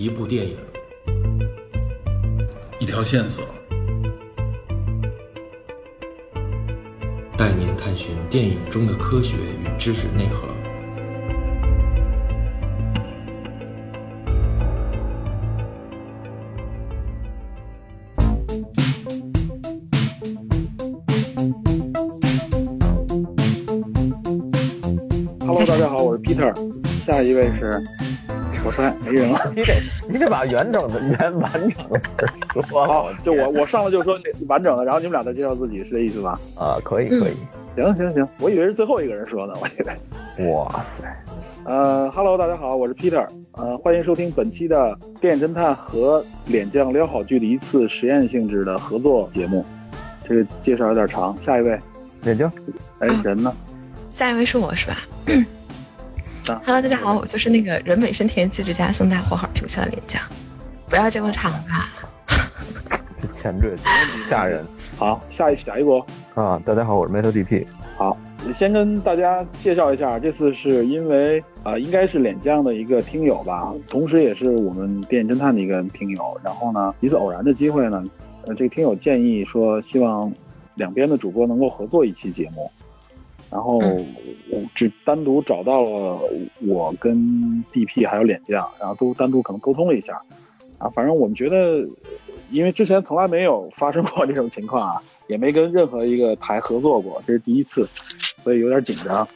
一部电影，一条线索，带您探寻电影中的科学与知识内核。Hello，大家好，我是 Peter，下一位是，我说没人了。你得你得把完整的原完整的说好，，就我我上来就说完整的，然后你们俩再介绍自己，是这意思吧？啊，可以可以，行行行，我以为是最后一个人说呢，我以为。哇塞，呃，Hello，大家好，我是 Peter，呃，欢迎收听本期的电影侦探和脸酱撩好剧的一次实验性质的合作节目。这个介绍有点长，下一位，眼睛哎，啊人呢？下一位是我是吧啊 ？Hello，大家好，我就是那个人美声甜气质佳胸大火好评下的脸颊，不要这么长吧。这前缀吓人 好，下一下一波。啊！大家好，我是 Metal DP，好，先跟大家介绍一下，这次是因为啊、呃应该是脸酱的一个听友吧，同时也是我们电影侦探的一个听友。然后呢，一次偶然的机会呢，呃，这个听友建议说，希望两边的主播能够合作一期节目。然后我只单独找到了我跟 DP 还有脸酱，然后都单独可能沟通了一下。啊，反正我们觉得，因为之前从来没有发生过这种情况啊，也没跟任何一个台合作过，这是第一次，所以有点紧张。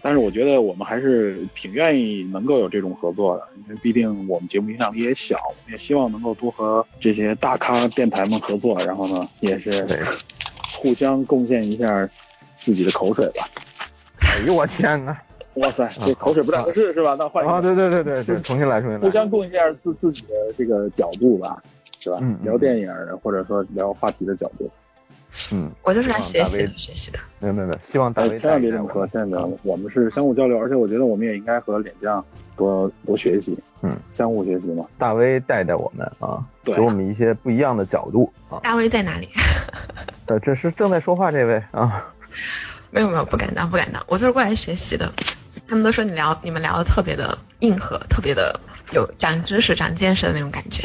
但是我觉得我们还是挺愿意能够有这种合作的，因为毕竟我们节目影响力也小，我们也希望能够多和这些大咖电台们合作，然后呢，也是互相贡献一下自己的口水吧。哎呦我天哪！哇塞，这口水不太合适是吧？那换一个啊，对对对对对，重新来，重新来，互相贡献一下自自己的这个角度吧，是吧？嗯嗯聊电影儿或者说聊话题的角度。嗯，我就是来学习的学习的。没有没有没有，希望大哎，千万别这么说，千万别这么说，我们是相互交流，而且我觉得我们也应该和脸酱多多学习，嗯，相互学习嘛。大威带带我们啊，对给我们一些不一样的角度啊。大威在哪里？呃，这是正在说话这位啊，没有没有，不敢当不敢当，我就是过来学习的。他们都说你聊你们聊的特别的硬核，特别的有长知识、长见识的那种感觉。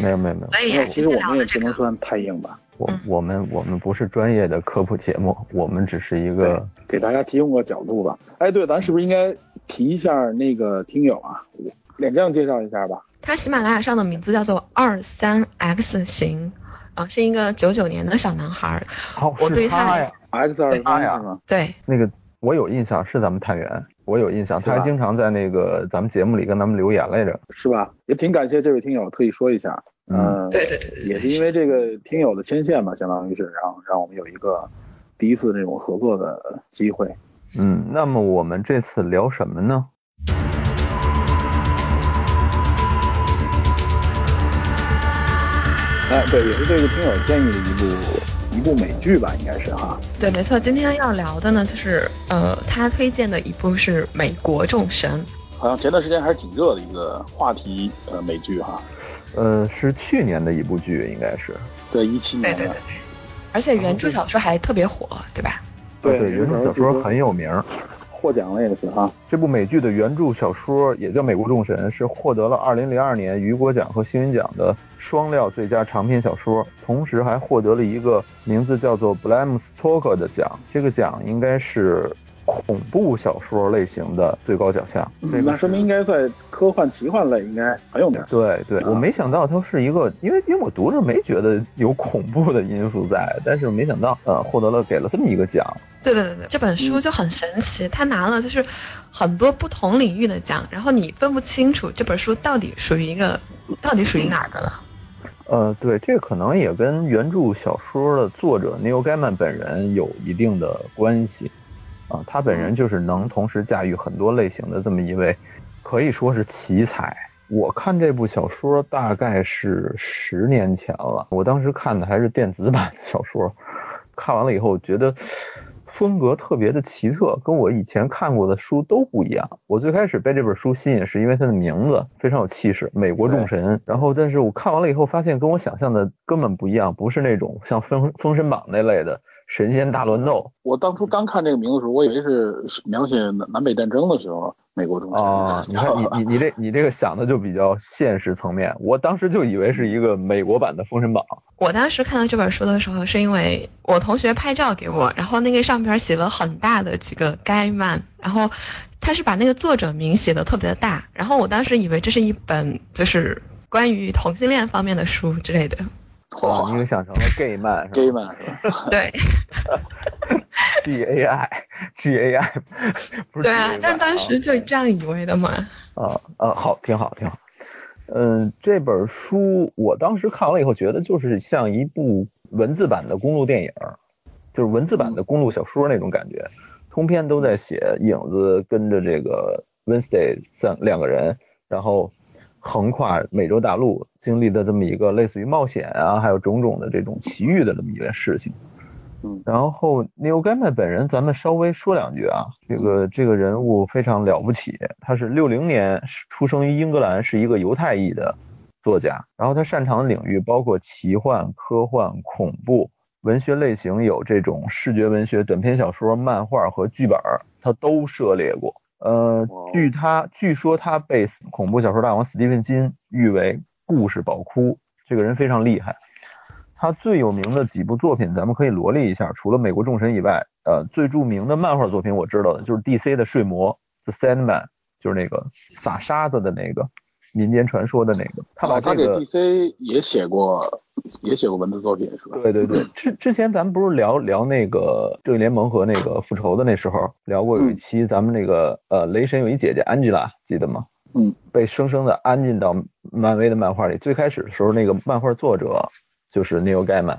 没有没有没有，其实我们也不能算太硬吧，我嗯我们我们不是专业的科普节目，我们只是一个，给大家提供个角度吧。哎，对，咱是不是应该提一下那个听友啊？脸酱介绍一下吧。他喜马拉雅上的名字叫做二三 X 型，啊、是一个九九年的小男孩儿。好，我是对他他呀，X 二八呀？对，那个我有印象是咱们探员，我有印象，他还经常在那个咱们节目里跟咱们留言来着。是吧？也挺感谢这位听友特意说一下。嗯，对对对对也是因为这个听友的牵线吧，相当于是让让我们有一个第一次这种合作的机会。嗯，那么我们这次聊什么呢？哎，对，也是这个听友建议的一部一部美剧吧，应该是哈。对，没错。今天要聊的呢，就是呃，他推荐的一部是《美国众神》。好像前段时间还是挺热的一个话题，呃，美剧哈。呃，是去年的一部剧，应该是。对，一七年的对对对。而且原著小说还特别火，对吧？对对，原著小说很有名。获奖了也是哈。这部美剧的原著小说也叫《美国众神》，是获得了2002年雨果奖和星云奖的双料最佳长篇小说，同时还获得了一个名字叫做 Bram Stoker 的奖。这个奖应该是恐怖小说类型的最高奖项。这个那说明应该在科幻奇幻类应该很有名。对对，啊我没想到它是一个，因为因为我读着没觉得有恐怖的因素在，但是没想到呃获得了给了这么一个奖。对对对对，这本书就很神奇，他拿了就是很多不同领域的奖，然后你分不清楚这本书到底属于一个到底属于哪儿的了。呃，对，这可能也跟原著小说的作者 Neil Gaiman 本人有一定的关系啊，他本人就是能同时驾驭很多类型的这么一位，可以说是奇才。我看这部小说大概是十年前了，我当时看的还是电子版的小说，看完了以后觉得风格特别的奇特，跟我以前看过的书都不一样。我最开始被这本书吸引，是因为它的名字非常有气势，《美国众神》。然后，但是我看完了以后，发现跟我想象的根本不一样，不是那种像封《封神榜》那类的神仙大乱斗。我当初刚看这个名字的时候，我以为是描写南南北战争的时候美国众神啊，你看你你你这你这个想的就比较现实层面，我当时就以为是一个美国版的《封神榜》。我当时看到这本书的时候，是因为我同学拍照给我，然后那个上边写了很大的几个该漫，然后他是把那个作者名写的特别的大，然后我当时以为这是一本就是关于同性恋方面的书之类的。哇，你又想成了 gay 漫，gay 漫是吧？对。G A I G A I 不是对啊，但当时就这样以为的嘛。啊啊，好，挺好，挺好。嗯，这本书我当时看完了以后，觉得就是像一部文字版的公路电影，就是文字版的公路小说那种感觉。通篇都在写影子跟着这个 Wednesday 三两个人，然后横跨美洲大陆，经历的这么一个类似于冒险啊，还有种种的这种奇遇的这么一件事情。嗯然后 Neil Gaiman 本人，咱们稍微说两句啊。这个这个人物非常了不起，他是六零年出生于英格兰，是一个犹太裔的作家。然后他擅长的领域包括奇幻、科幻、恐怖文学类型，有这种视觉文学、短篇小说、漫画和剧本，他都涉猎过。呃，据他据说他被恐怖小说大王斯蒂芬金誉为故事宝库，这个人非常厉害。他最有名的几部作品，咱们可以罗列一下。除了《美国众神》以外，呃，最著名的漫画作品我知道的就是 DC 的《睡魔》The Sandman，就是那个撒沙子的那个民间传说的那个。他把这个 DC 也写过，也写过文字作品是吧？对对对。之之前咱们不是聊聊那个正义联盟和那个复仇的那时候聊过有一期，咱们那个呃雷神有一姐姐 Angela 记得吗？嗯。被生生的安进到漫威的漫画里。最开始的时候，那个漫画作者。就是 Neil Gaiman，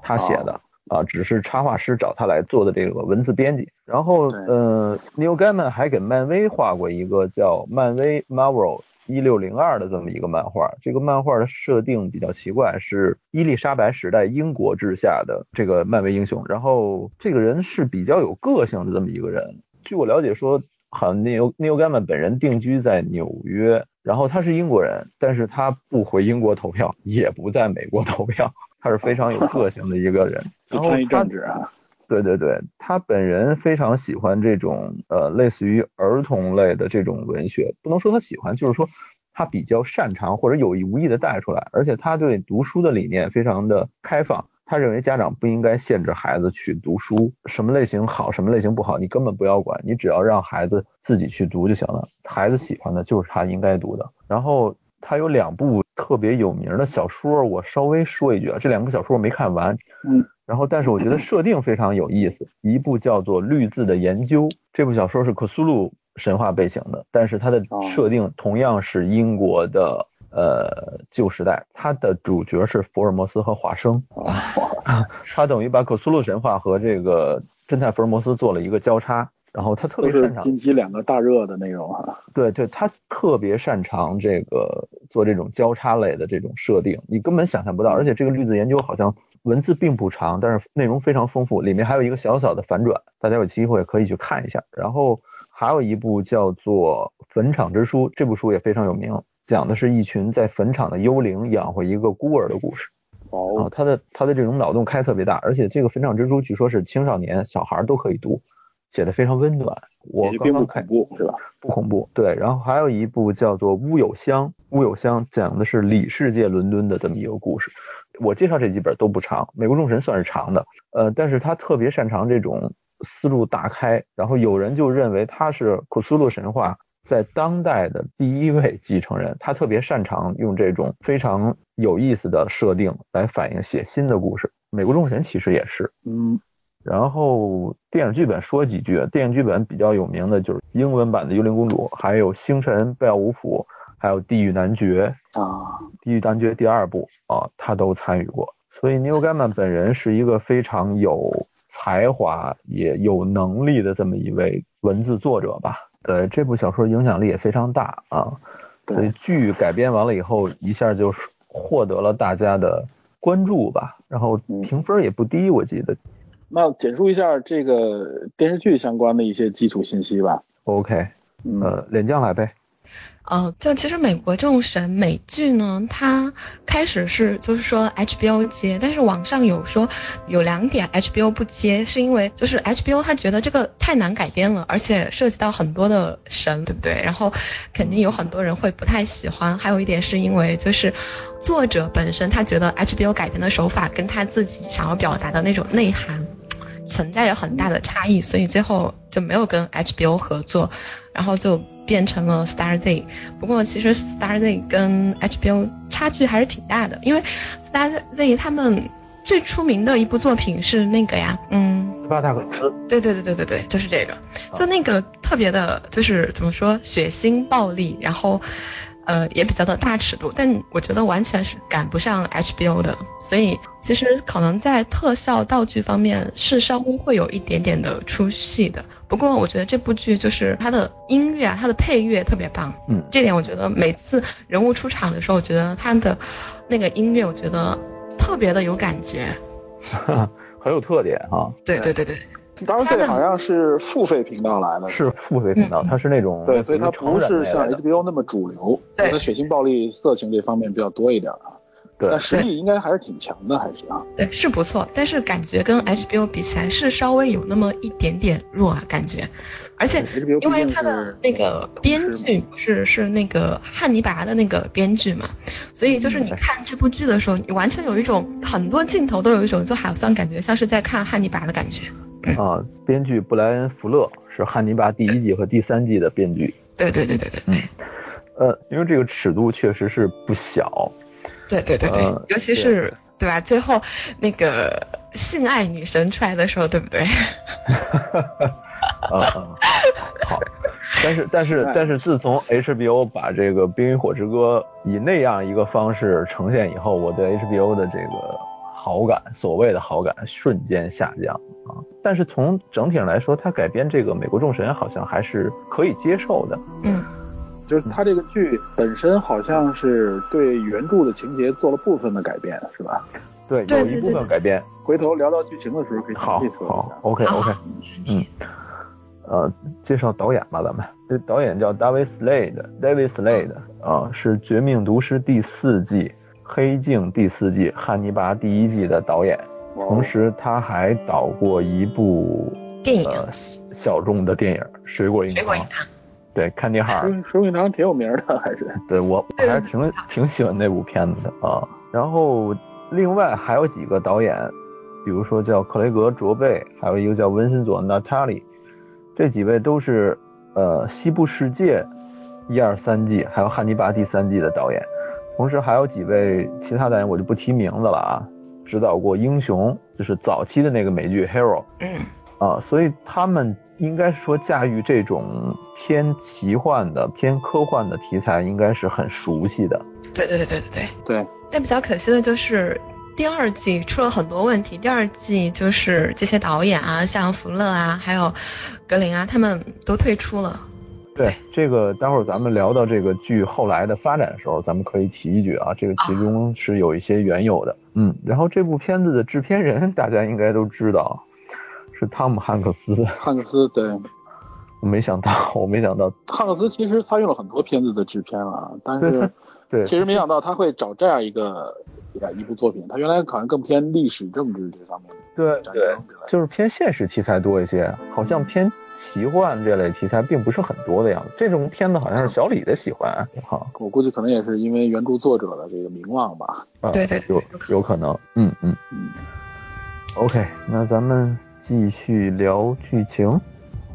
他写的啊，只是插画师找他来做的这个文字编辑。然后，呃，Neil Gaiman 还给漫威画过一个叫漫威 Marvel 一六零二的这么一个漫画。这个漫画的设定比较奇怪，是伊丽莎白时代英国治下的这个漫威英雄。然后，这个人是比较有个性的这么一个人。据我了解说，好像 Neil Neil Gaiman 本人定居在纽约。然后他是英国人，但是他不回英国投票，也不在美国投票，他是非常有个性的一个人。然后政治啊，对对对，他本人非常喜欢这种呃类似于儿童类的这种文学，不能说他喜欢，就是说他比较擅长或者有意无意的带出来，而且他对读书的理念非常的开放。他认为家长不应该限制孩子去读书，什么类型好，什么类型不好，你根本不要管，你只要让孩子自己去读就行了。孩子喜欢的就是他应该读的。然后他有两部特别有名的小说，我稍微说一句啊，这两部小说我没看完，然后但是我觉得设定非常有意思。一部叫做《绿字的研究》，这部小说是克苏鲁神话背景的，但是它的设定同样是英国的。呃，旧时代，它的主角是福尔摩斯和华生，他等于把可苏鲁神话和这个侦探福尔摩斯做了一个交叉，然后他特别擅长近期两个大热的内容啊。对对，他特别擅长这个做这种交叉类的这种设定，你根本想象不到。而且这个绿字研究好像文字并不长，但是内容非常丰富，里面还有一个小小的反转，大家有机会可以去看一下。然后还有一部叫做《坟场之书》，这部书也非常有名。讲的是一群在坟场的幽灵养活一个孤儿的故事。哦，他的他的这种脑洞开特别大，而且这个坟场之书据说是青少年小孩都可以读，写的非常温暖。我并不恐怖是吧？不恐怖。对，然后还有一部叫做《乌有乡》，乌有乡讲的是里世界伦敦的这么一个故事。我介绍这几本都不长，《美国众神》算是长的，呃，但是他特别擅长这种思路大开，然后有人就认为他是库苏鲁神话。在当代的第一位继承人，他特别擅长用这种非常有意思的设定来反映写新的故事。美国众神其实也是，嗯。然后电影剧本说几句，电影剧本比较有名的就是英文版的《幽灵公主》，还有《星辰》《贝奥武夫》，还有《地狱男爵》啊，《地狱男爵》第二部啊，他都参与过。所以 Neil Gaiman 本人是一个非常有才华也有能力的这么一位文字作者吧。对这部小说影响力也非常大啊，所以剧改编完了以后，一下就获得了大家的关注吧，然后评分也不低，我记得。那简述一下这个电视剧相关的一些基础信息吧。OK，呃，连将来呗。呃，就其实美国众神美剧呢，它开始是就是说 HBO 接，但是网上有说有两点 HBO 不接，是因为就是 HBO 他觉得这个太难改编了，而且涉及到很多的神，对不对？然后肯定有很多人会不太喜欢。还有一点是因为就是作者本身他觉得 HBO 改编的手法跟他自己想要表达的那种内涵存在着很大的差异，所以最后就没有跟 HBO 合作。然后就变成了 Star Z，不过其实 Star Z 跟 HBO 差距还是挺大的，因为 Star Z 他们最出名的一部作品是那个呀，嗯，斯巴达克斯，对对对对对对，就是这个，就那个特别的，就是怎么说，血腥暴力，然后呃也比较的大尺度，但我觉得完全是赶不上 HBO 的，所以其实可能在特效道具方面是稍微会有一点点的出戏的。不过我觉得这部剧就是它的音乐啊，它的配乐特别棒。嗯，这点我觉得每次人物出场的时候，我觉得它的那个音乐，我觉得特别的有感觉，很有特点哈。对对对对。当然，这好像是付费频道来的，是付费频道，它是那种对，所以它不是像 HBO 那么主流，对，它血腥、暴力、色情这方面比较多一点啊。但实力应该还是挺强的，还是啊？对，是不错，但是感觉跟 HBO 比起来是稍微有那么一点点弱啊，感觉。而且因为它的那个编剧不是是那个汉尼拔的那个编剧嘛，所以就是你看这部剧的时候，你完全有一种很多镜头都有一种就好像感觉像是在看汉尼拔的感觉。啊，编剧布莱恩·福勒是汉尼拔第一季和第三季的编剧。对对对对对。嗯。呃，因为这个尺度确实是不小。对对对对，尤其是对吧？最后那个性爱女神出来的时候，对不对？啊，好。但是但是但是，自从 HBO 把这个《冰与火之歌》以那样一个方式呈现以后，我对 HBO 的这个好感，所谓的好感，瞬间下降啊。但是从整体上来说，他改编这个《美国众神》好像还是可以接受的。嗯。就是他这个剧本身好像是对原著的情节做了部分的改变，是吧？对，有一部分改编。回头聊到剧情的时候可以详细说一下。好，OK OK。嗯，呃，介绍导演吧，咱们这导演叫 David Slade，David Slade 啊，是《绝命毒师》第四季、《黑镜》第四季、《汉尼拔》第一季的导演，同时他还导过一部电影，小众的电影《水果硬糖》。对，看电号，水果硬糖挺有名的，还是。对我我还是挺挺喜欢那部片子的啊。然后另外还有几个导演，比如说叫克雷格·卓贝，还有一个叫文森佐·纳塔里，这几位都是呃《西部世界》一二三季，还有《汉尼拔》第三季的导演。同时还有几位其他导演，我就不提名字了啊。指导过《英雄》，就是早期的那个美剧《Hero》。嗯。啊，所以他们应该说驾驭这种。偏奇幻的、偏科幻的题材应该是很熟悉的。对对对对对对对。但比较可惜的就是第二季出了很多问题。第二季就是这些导演啊，像福勒啊，还有格林啊，他们都退出了。对，这个待会儿咱们聊到这个剧后来的发展的时候，咱们可以提一句啊，这个其中是有一些缘由的。嗯，然后这部片子的制片人大家应该都知道，是汤姆汉克斯。汉克斯，对。我没想到，我没想到，汉克斯其实他用了很多片子的制片了，但是，对，其实没想到他会找这样一个一部作品，他原来好像更偏历史政治这方面，对对，就是偏现实题材多一些，好像偏奇幻这类题材并不是很多的样子。这种片子好像是小李的喜欢，哈，我估计可能也是因为原著作者的这个名望吧，对对，有有可能，嗯嗯嗯，OK，那咱们继续聊剧情。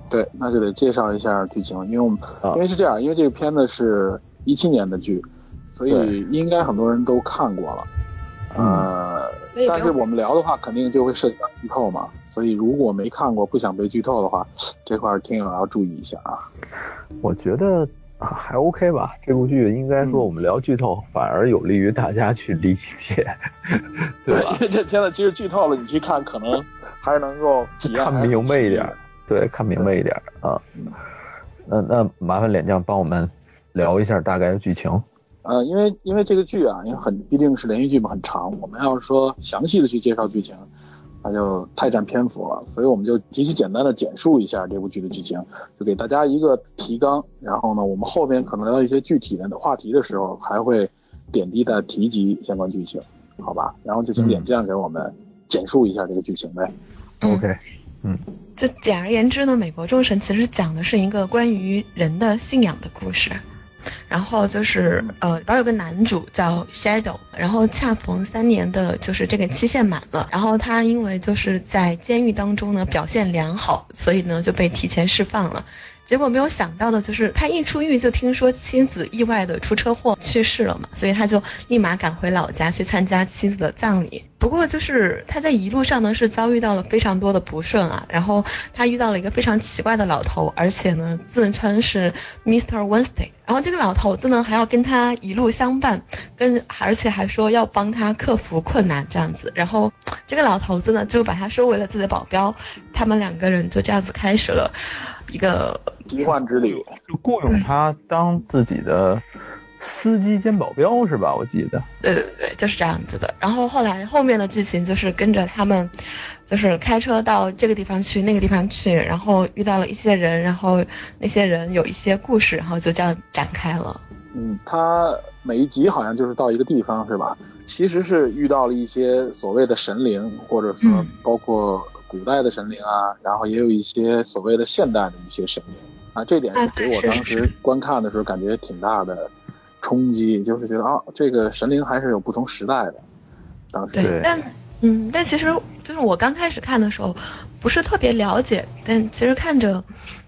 对，那就得介绍一下剧情，因为我们因为是这样，因为这个片子是一七年的剧，所以应该很多人都看过了。呃，但是我们聊的话，肯定就会涉及到剧透嘛，所以如果没看过不想被剧透的话，这块听友要注意一下啊。我觉得还 OK 吧，这部剧应该说我们聊剧透反而有利于大家去理解，对吧？因为这片子其实剧透了，你去看可能还是能够体验看明白一点。对，看明白一点啊。那那麻烦脸酱帮我们聊一下大概的剧情。呃，因为因为这个剧啊，因为很毕竟是连续剧嘛，很长。我们要是说详细的去介绍剧情，那就太占篇幅了，所以我们就极其简单的简述一下这部剧的剧情，就给大家一个提纲。然后呢，我们后边可能聊到一些具体的话题的时候，还会点滴的提及相关剧情，好吧？然后就请点将给我们简述一下这个剧情呗。OK，嗯，就简而言之呢，美国众神其实讲的是一个关于人的信仰的故事。然后就是呃，然后有个男主叫 Shadow，然后恰逢三年的就是这个期限满了，然后他因为就是在监狱当中呢表现良好，所以呢就被提前释放了。结果没有想到的就是他一出狱就听说妻子意外的出车祸去世了嘛，所以他就立马赶回老家去参加妻子的葬礼。不过就是他在一路上呢是遭遇到了非常多的不顺啊，然后他遇到了一个非常奇怪的老头，而且呢自称是 Mr. Wednesday，然后这个老头子呢还要跟他一路相伴，跟而且还说要帮他克服困难这样子，然后这个老头子呢就把他收为了自己的保镖，他们两个人就这样子开始了一个奇幻之旅，就雇佣他当自己的。司机兼保镖是吧？我记得。对对对，就是这样子的。然后后来后面的剧情就是跟着他们，就是开车到这个地方去，那个地方去，然后遇到了一些人，然后那些人有一些故事，然后就这样展开了。嗯，他每一集好像就是到一个地方是吧？其实是遇到了一些所谓的神灵，或者说包括古代的神灵啊，然后也有一些所谓的现代的一些神灵啊。这点给我当时观看的时候感觉挺大的。冲击就是觉得啊，这个神灵还是有不同时代的。当时对，但嗯，但其实就是我刚开始看的时候不是特别了解，但其实看着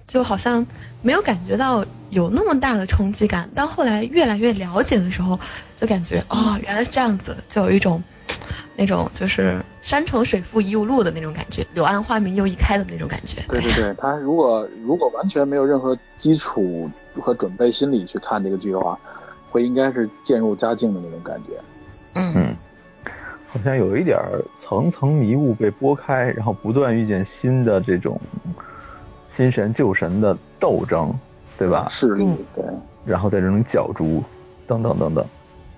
就好像没有感觉到有那么大的冲击感。但后来越来越了解的时候，就感觉哦，原来是这样子，就有一种那种就是山重水复疑无路的那种感觉，柳暗花明又一开的那种感觉。对对对，他如果如果完全没有任何基础和准备心理去看这个剧的话。会应该是渐入佳境的那种感觉，嗯，好像有一点层层迷雾被拨开，然后不断遇见新的这种新神旧神的斗争，对吧？势力对，然后在这种角逐，等等等等，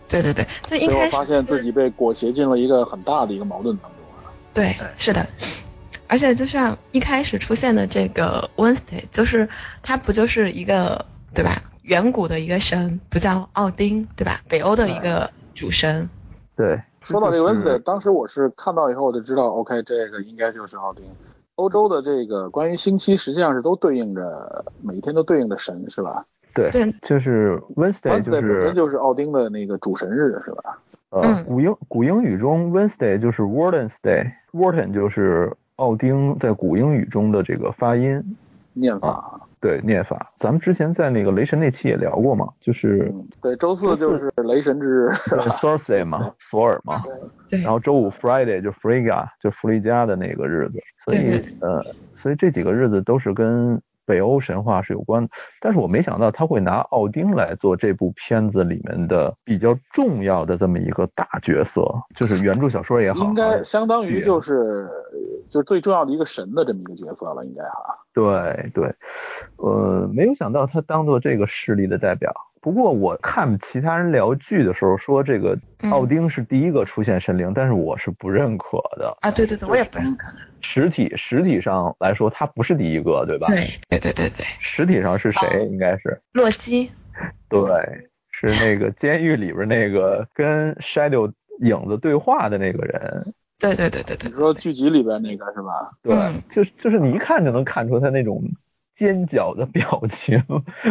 对对对，就一开始发现自己被裹挟进了一个很大的一个矛盾当中对，是的，而且就像一开始出现的这个 Wednesday，就是他不就是一个对吧？远古的一个神不叫奥丁，对吧？北欧的一个主神。对，说到这个 Wednesday，，当时我是看到以后我就知道，OK，这个应该就是奥丁。欧洲的这个关于星期，实际上是都对应着每一天都对应的神，是吧？对，就是 Wednesday 就是本身就是奥丁的那个主神日，是吧？呃，古英古英语中 Wednesday 就是 Warden's Day，Warden 就是奥丁在古英语中的这个发音。念法。对念法，咱们之前在那个雷神那期也聊过嘛，就是对周四就是雷神之日，Thursday 嘛，索尔嘛，对，然后周五 Friday 就 Frigga 就弗利加的那个日子，所以呃，所以这几个日子都是跟。北欧神话是有关的，但是我没想到他会拿奥丁来做这部片子里面的比较重要的这么一个大角色，就是原著小说也好，应该相当于就是就是最重要的一个神的这么一个角色了，应该哈。对对，呃，没有想到他当做这个势力的代表。不过我看其他人聊剧的时候说，这个奥丁是第一个出现神灵，但是我是不认可的啊。对对对，我也不认可。实体实体上来说，他不是第一个，对吧？对对对对对。实体上是谁？应该是洛基。对，是那个监狱里边那个跟 Shadow 影子对话的那个人。对对对对对。你说剧集里边那个是吧？对，就就是你一看就能看出他那种。尖角的表情，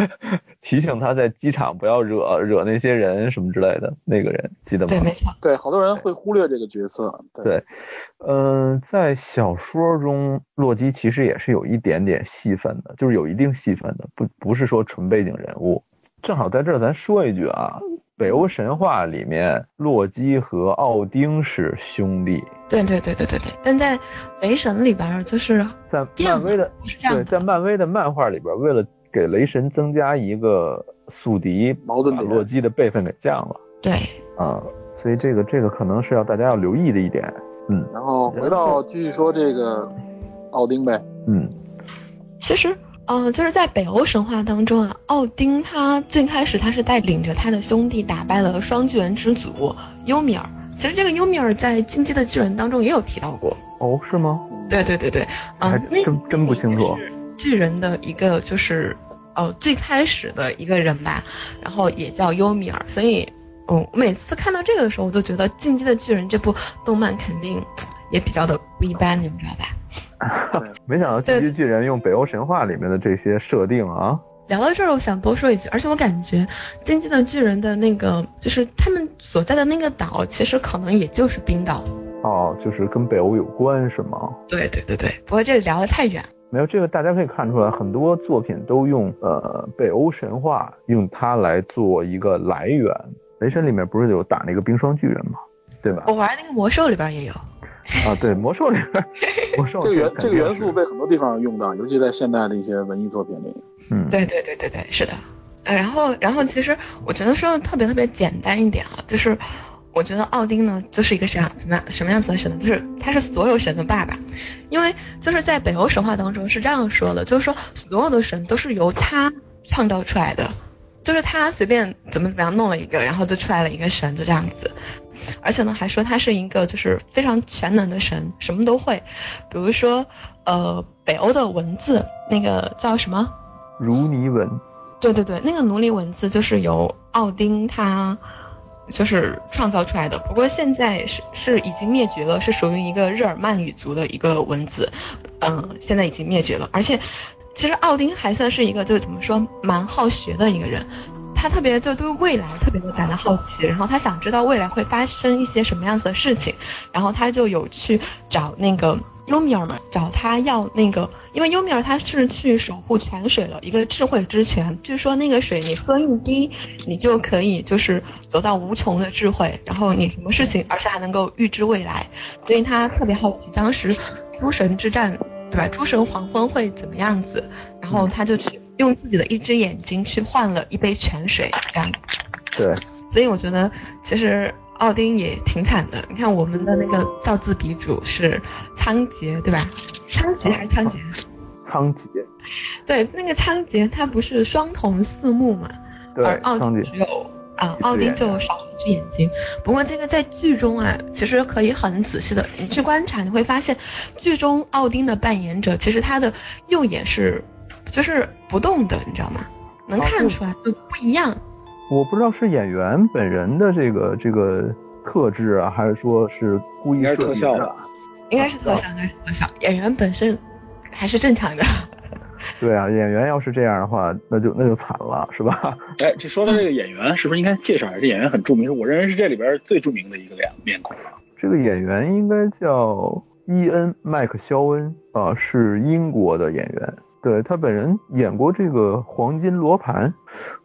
提醒他在机场不要惹惹那些人什么之类的。那个人记得吗？对，没错。对，好多人会忽略这个角色。对，嗯，在小说中，洛基其实也是有一点点戏份的，就是有一定戏份的，不不是说纯背景人物。正好在这儿咱说一句啊。北欧神话里面，洛基和奥丁是兄弟。对对对对对对。但在雷神里边，就是在漫威的对，在漫威的漫画里边，为了给雷神增加一个宿敌，矛盾把洛基的辈分给降了。对。啊，所以这个这个可能是要大家要留意的一点。嗯。然后回到继续说这个奥丁呗。嗯。其实。嗯，就是在北欧神话当中啊，奥丁他最开始他是带领着他的兄弟打败了双巨人之祖尤米尔，其实这个尤米尔在《进击的巨人》当中也有提到过。哦，是吗？对对对对，嗯、还那真真不清楚。巨人的一个就是呃最开始的一个人吧，然后也叫尤米尔，所以嗯，我每次看到这个的时候，我就觉得《进击的巨人》这部动漫肯定也比较的不一般，你们知道吧？没想到《进击巨人》用北欧神话里面的这些设定啊。聊到这儿，我想多说一句，而且我感觉《进击的巨人》的那个就是他们所在的那个岛，其实可能也就是冰岛。哦，就是跟北欧有关是吗？对对对对，不过这聊得太远。没有这个，大家可以看出来，很多作品都用呃北欧神话用它来做一个来源。雷神里面不是有打那个冰霜巨人吗？对吧？我玩那个魔兽里边也有。啊，对，魔兽里边，魔兽这个元这个元素被很多地方用到，尤其在现代的一些文艺作品里。嗯，对对对对对，是的。呃，然后然后其实我觉得说的特别特别简单一点啊，就是我觉得奥丁呢就是一个什样怎么样什么样子的神呢？就是他是所有神的爸爸，因为就是在北欧神话当中是这样说的，就是说所有的神都是由他创造出来的，就是他随便怎么怎么样弄了一个，然后就出来了一个神，就这样子。而且呢，还说他是一个就是非常全能的神，什么都会。比如说，呃，北欧的文字，那个叫什么？如尼文。对对对，那个奴隶文字就是由奥丁他就是创造出来的。不过现在是是已经灭绝了，是属于一个日耳曼语族的一个文字，嗯，现在已经灭绝了。而且，其实奥丁还算是一个就是怎么说蛮好学的一个人。他特别就对未来特别的感到好奇，然后他想知道未来会发生一些什么样子的事情，然后他就有去找那个尤米尔嘛，找他要那个，因为尤米尔他是去守护泉水的一个智慧之泉，据说那个水你喝一滴，你就可以就是得到无穷的智慧，然后你什么事情，而且还能够预知未来，所以他特别好奇当时诸神之战，对吧？诸神黄昏会怎么样子，然后他就去。用自己的一只眼睛去换了一杯泉水，这样子。对。所以我觉得其实奥丁也挺惨的。你看我们的那个造字鼻祖是仓颉，对吧？仓颉还是仓颉？仓颉。对，那个仓颉他不是双瞳四目嘛？对。而奥丁只有啊，奥丁就少了一只眼睛。不过这个在剧中啊，其实可以很仔细的你去观察，你会发现剧中奥丁的扮演者其实他的右眼是。就是不动的，你知道吗？能看出来就不一样。我不知道是演员本人的这个这个特质啊，还是说是故意设计的？应该是特效，应该是特效。演员本身还是正常的。对啊，演员要是这样的话，那就那就惨了，是吧？哎，这说到这个演员，是不是应该介绍一下？这演员很著名，我认为是这里边最著名的一个脸面孔了。这个演员应该叫伊恩·麦克肖恩啊，是英国的演员。对他本人演过这个《黄金罗盘》，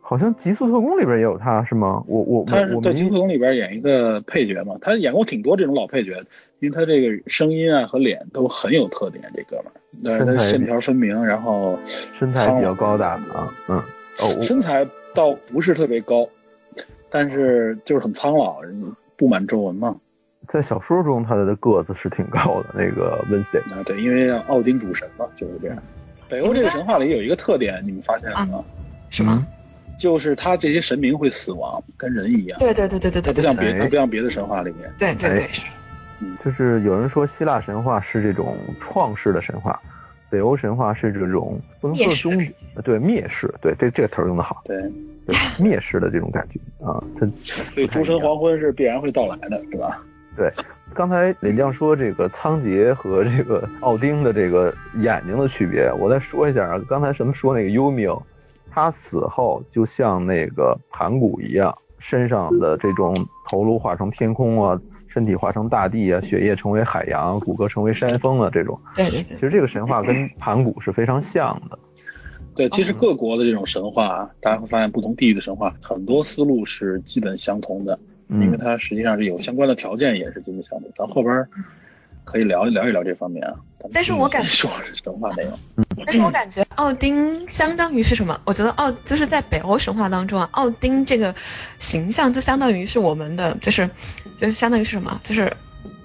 好像《极速特工》里边也有他，是吗？我我他是在《极速特工》里边演一个配角嘛，他演过挺多这种老配角，因为他这个声音啊和脸都很有特点，这哥们儿，但是他线条分明，然后身材比较高大啊，嗯，哦，身材倒不是特别高，但是就是很苍老，布满皱纹嘛。在小说中，他的个子是挺高的，那个温斯顿啊，对，因为奥丁主神嘛，就是这样。北欧这个神话里有一个特点，你们发现了吗？什么？就是他这些神明会死亡，跟人一样。对对对对对对，不像别不像别的神话里面。对对对，嗯，就是有人说希腊神话是这种创世的神话，北欧神话是这种不能说终对灭世，对这这个词儿用的好。对，灭世的这种感觉啊，它所以诸神黄昏是必然会到来的，是吧？对，刚才李亮说这个仓颉和这个奥丁的这个眼睛的区别，我再说一下啊。刚才什么说那个幽冥，他死后就像那个盘古一样，身上的这种头颅化成天空啊，身体化成大地啊，血液成为海洋，骨骼成为山峰啊，这种。对对对。其实这个神话跟盘古是非常像的。对，其实各国的这种神话，大家会发现不同地域的神话很多思路是基本相同的。因为它实际上是有相关的条件，也是基本相同。咱后边可以聊聊一聊这方面啊。但是我感觉说是神话内容。但是我感觉奥丁相当于是什么？我觉得奥就是在北欧神话当中啊，奥丁这个形象就相当于是我们的，就是就是相当于是什么？就是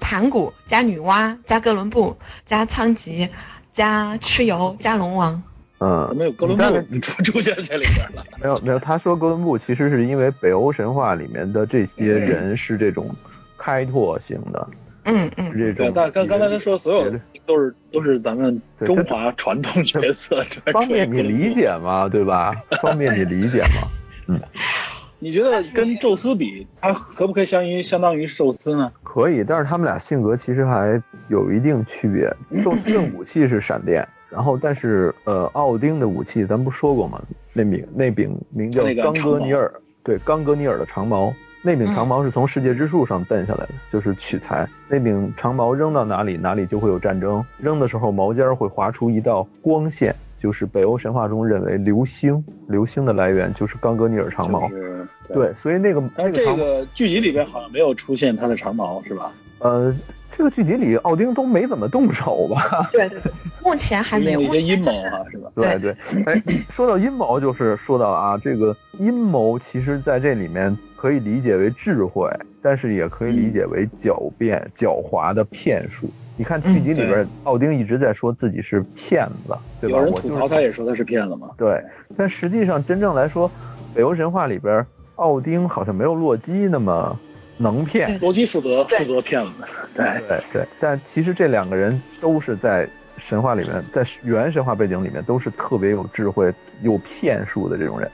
盘古加女娲加哥伦布加仓颉加蚩尤加龙王。嗯，没有哥伦布 出出现在里边了？没有没有，他说哥伦布其实是因为北欧神话里面的这些人是这种开拓型的，嗯嗯，这种。对，但刚刚才他说所有的都是都是咱们中华传统角色，方便你理解嘛，对吧？方便你理解嘛。嗯，你觉得跟宙斯比，他可不可以相于相当于宙斯呢？可以，但是他们俩性格其实还有一定区别。宙斯的武器是闪电，然后但是呃，奥丁的武器咱不说过吗？那柄那柄名叫冈格尼尔，对，冈格尼尔的长矛。那柄长矛是从世界之树上蹬下来的，就是取材。那柄长矛扔到哪里，哪里就会有战争。扔的时候，矛尖儿会划出一道光线，就是北欧神话中认为流星，流星的来源就是冈格尼尔长矛。就是对，所以那个但是这个剧集里边好像没有出现他的长矛，是吧？呃，这个剧集里奥丁都没怎么动手吧？对对对，目前还没有，一些阴谋啊，是吧？对对，哎，说到阴谋，就是说到啊，这个阴谋其实在这里面可以理解为智慧，但是也可以理解为狡辩、狡猾的骗术。你看剧集里边，对奥丁一直在说自己是骗子，对吧？有人我就是吐槽他也说他是骗子嘛。对，但实际上真正来说，北欧神话里边，奥丁好像没有洛基那么能骗。对罗辑负责负责骗子，对，对对，但其实这两个人都是在神话里面，在原神话背景里面都是特别有智慧、有骗术的这种人。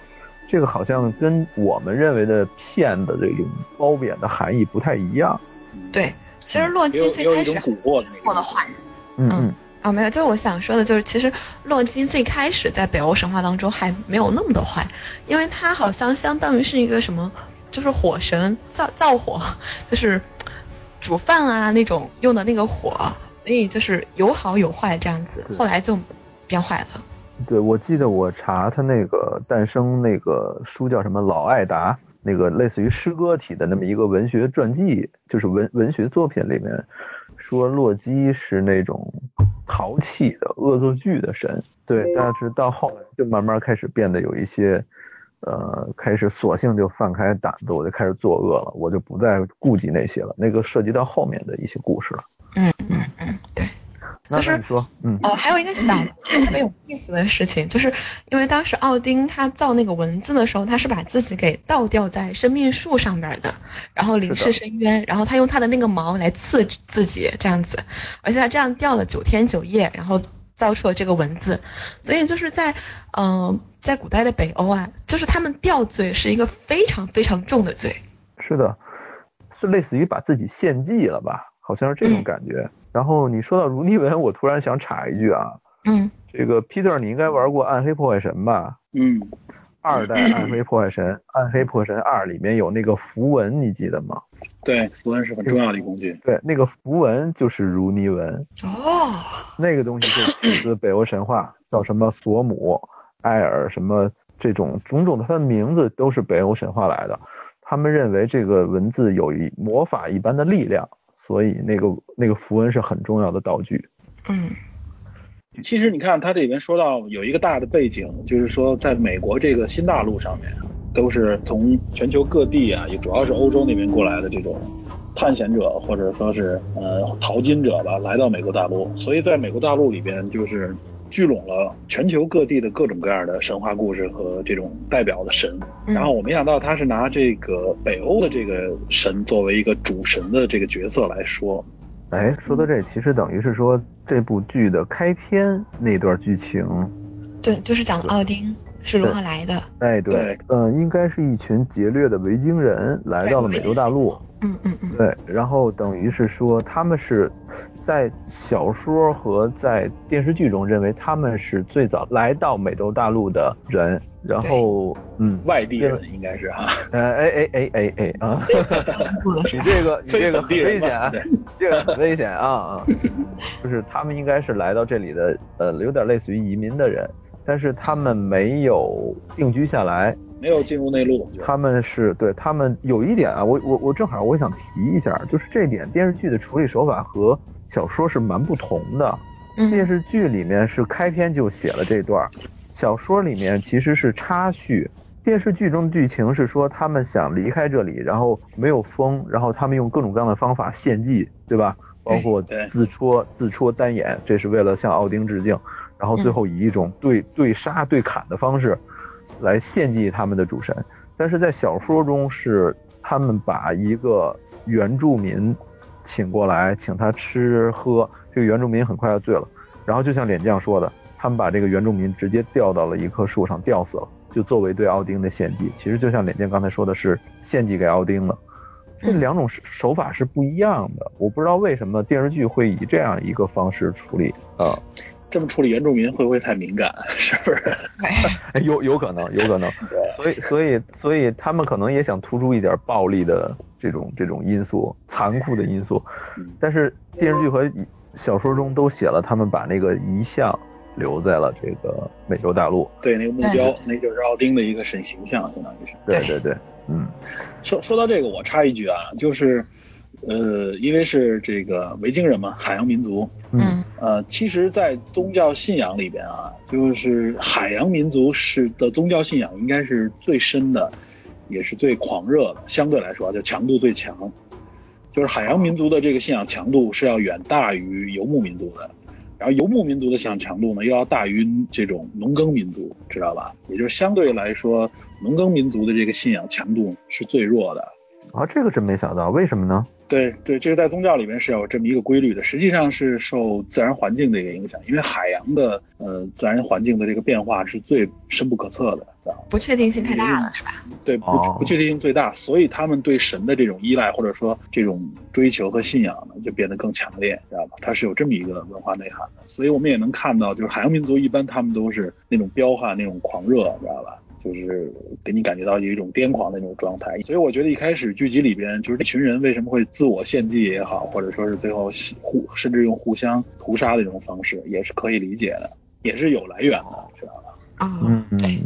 这个好像跟我们认为的骗的这种褒贬的含义不太一样。对。其实洛基最开始也有一种蛊惑的坏人嗯嗯啊，没有，就是我想说的，就是其实洛基最开始在北欧神话当中还没有那么的坏，因为他好像相当于是一个什么，就是火神造造火，就是煮饭啊那种用的那个火，所以就是有好有坏这样子，后来就变坏了。对，我记得我查他那个诞生那个书叫什么《老艾达》，那个类似于诗歌体的那么一个文学传记，就是文文学作品里面说洛基是那种淘气的恶作剧的神，对，但是到后来就慢慢开始变得有一些。呃，开始索性就放开胆子，我就开始作恶了，我就不再顾及那些了。那个涉及到后面的一些故事了。嗯嗯嗯，对。就是那那你说，嗯，哦，还有一个小 特别有意思的事情，就是因为当时奥丁他造那个文字的时候，他是把自己给倒吊在生命树上边的，然后凝视深渊，然后他用他的那个矛来刺自己这样子，而且他这样吊了九天九夜，然后造出了这个文字，所以就是在嗯、呃在古代的北欧啊，就是他们吊罪是一个非常非常重的罪。是的，是类似于把自己献祭了吧，好像是这种嗯感觉。然后你说到如尼文，我突然想插一句啊，嗯这个 Peter 你应该玩过《暗黑破坏神》吧？嗯，二代暗黑破坏神，《暗黑破坏神二》里面有那个符文，你记得吗？对，符文是很重要的一工具。对，那个符文就是如尼文，哦，那个东西就取自北欧神话，叫什么索姆、埃尔什么这种种种的，它的名字都是北欧神话来的。他们认为这个文字有一魔法一般的力量，所以那个那个符文是很重要的道具。嗯其实你看，它这里面说到有一个大的背景，就是说在美国这个新大陆上面，都是从全球各地啊，也主要是欧洲那边过来的这种探险者或者说是呃淘金者吧，来到美国大陆。所以在美国大陆里边，就是聚拢了全球各地的各种各样的神话故事和这种代表的神。嗯然后我没想到他是拿这个北欧的这个神作为一个主神的这个角色来说。哎，说到这，其实等于是说这部剧的开篇那段剧情，对，就是讲奥丁是如何来的。哎，对对，嗯、应该是一群劫掠的维京人来到了美洲大陆。嗯嗯嗯。对，然后等于是说他们是在小说和在电视剧中认为他们是最早来到美洲大陆的人，然后嗯，外地人应该是哈，呃，哎哎哎哎哎啊，你这个 你非这个很危险啊，这个很危险啊啊，就是他们应该是来到这里的，呃，有点类似于移民的人，但是他们没有定居下来，没有进入内陆。他们是对他们有一点啊，我我我正好我想提一下，就是这点电视剧的处理手法和小说是蛮不同的。电嗯视剧里面是开篇就写了这段，小说里面其实是插叙。电视剧中的剧情是说他们想离开这里，然后没有风，然后他们用各种各样的方法献祭，对吧？包括自戳自戳单眼，这是为了向奥丁致敬，然后最后以一种对对杀对砍的方式来献祭他们的主神。但是在小说中是他们把一个原住民请过来，请他吃喝，这个原住民很快要醉了，然后就像脸匠说的，他们把这个原住民直接吊到了一棵树上吊死了，就作为对奥丁的献祭。其实就像脸匠刚才说的是献祭给奥丁了。这两种手法是不一样的，我不知道为什么电视剧会以这样一个方式处理啊。这么处理原住民会不会太敏感？是不是？有有可能，有可能。所以所以所以他们可能也想突出一点暴力的这种这种因素，残酷的因素。但是电视剧和小说中都写了，他们把那个遗像留在了这个美洲大陆。对，那个目标，那就是奥丁的一个神形象，相当于是。对对对，嗯。说说到这个，我插一句啊，就是。呃，因为是这个维京人嘛，海洋民族。嗯。呃，其实，在宗教信仰里边啊，就是海洋民族是的宗教信仰应该是最深的，也是最狂热的。相对来说，就强度最强。就是海洋民族的这个信仰强度是要远大于游牧民族的，然后游牧民族的信仰强度呢，又要大于这种农耕民族，知道吧？也就是相对来说，农耕民族的这个信仰强度是最弱的。啊，这个真没想到，为什么呢？对对，这个在宗教里面是有这么一个规律的，实际上是受自然环境的一个影响，因为海洋的呃自然环境的这个变化是最深不可测的，不确定性太大了，是吧？对，不不确定性最大，所以他们对神的这种依赖或者说这种追求和信仰呢，就变得更强烈，知道吧？它是有这么一个文化内涵的，所以我们也能看到，就是海洋民族一般他们都是那种彪悍、那种狂热，知道吧？就是给你感觉到有一种癫狂的那种状态，所以我觉得一开始剧集里边就是这群人为什么会自我献祭也好，或者说是最后互甚至用互相屠杀的这种方式，也是可以理解的，也是有来源的，知道吧？啊，嗯嗯，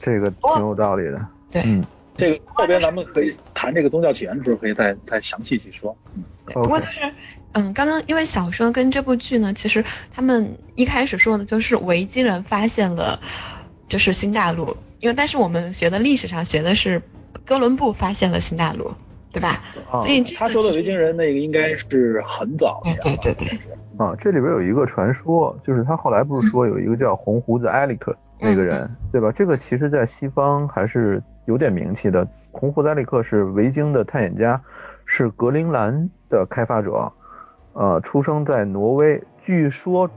这个挺有道理的。对，嗯，这个后边咱们可以谈这个宗教起源的时候，可以再再详细去说。嗯，不过就是，嗯，刚刚因为小说跟这部剧呢，其实他们一开始说的就是维京人发现了。就是新大陆，因为但是我们学的历史上学的是哥伦布发现了新大陆，对吧？所以他说的维京人那个应该是很早的。对对对。啊，这里边有一个传说，就是他后来不是说有一个叫红胡子埃里克那个人，对吧？这个其实在西方还是有点名气的。红胡子埃里克是维京的探险家，是格陵兰的开发者，呃，出生在挪威，据说。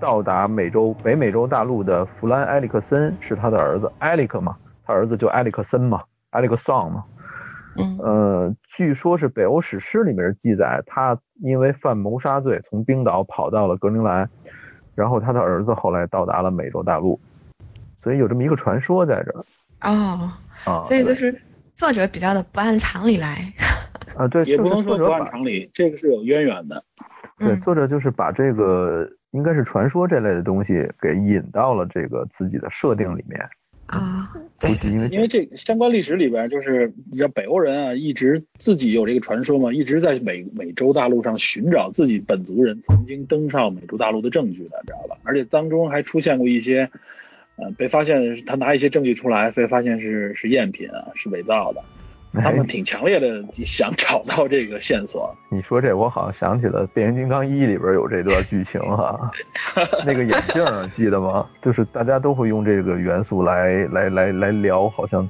到达美洲北美洲大陆的弗兰埃里克森是他的儿子埃里克嘛？他儿子就埃里克森嘛？埃里克桑嘛？嗯，呃，据说是北欧史诗里面记载，他因为犯谋杀罪从冰岛跑到了格陵兰，然后他的儿子后来到达了美洲大陆，所以有这么一个传说在这儿。哦，啊，所以就是作者比较的不按常理来。啊，对，也不能说不按常理，这个是有渊源的。对，作者就是把这个。应该是传说这类的东西给引到了这个自己的设定里面啊，对，因为因为这相关历史里边就是你知道北欧人啊，一直自己有这个传说嘛，一直在美美洲大陆上寻找自己本族人曾经登上美洲大陆的证据的，知道吧？而且当中还出现过一些，呃，被发现他拿一些证据出来，被发现是是赝品啊，是伪造的。他们挺强烈的想找到这个线索。你说这，我好像想起了《变形金刚一》里边有这段剧情哈，那个眼镜记得吗？就是大家都会用这个元素来来来来聊，好像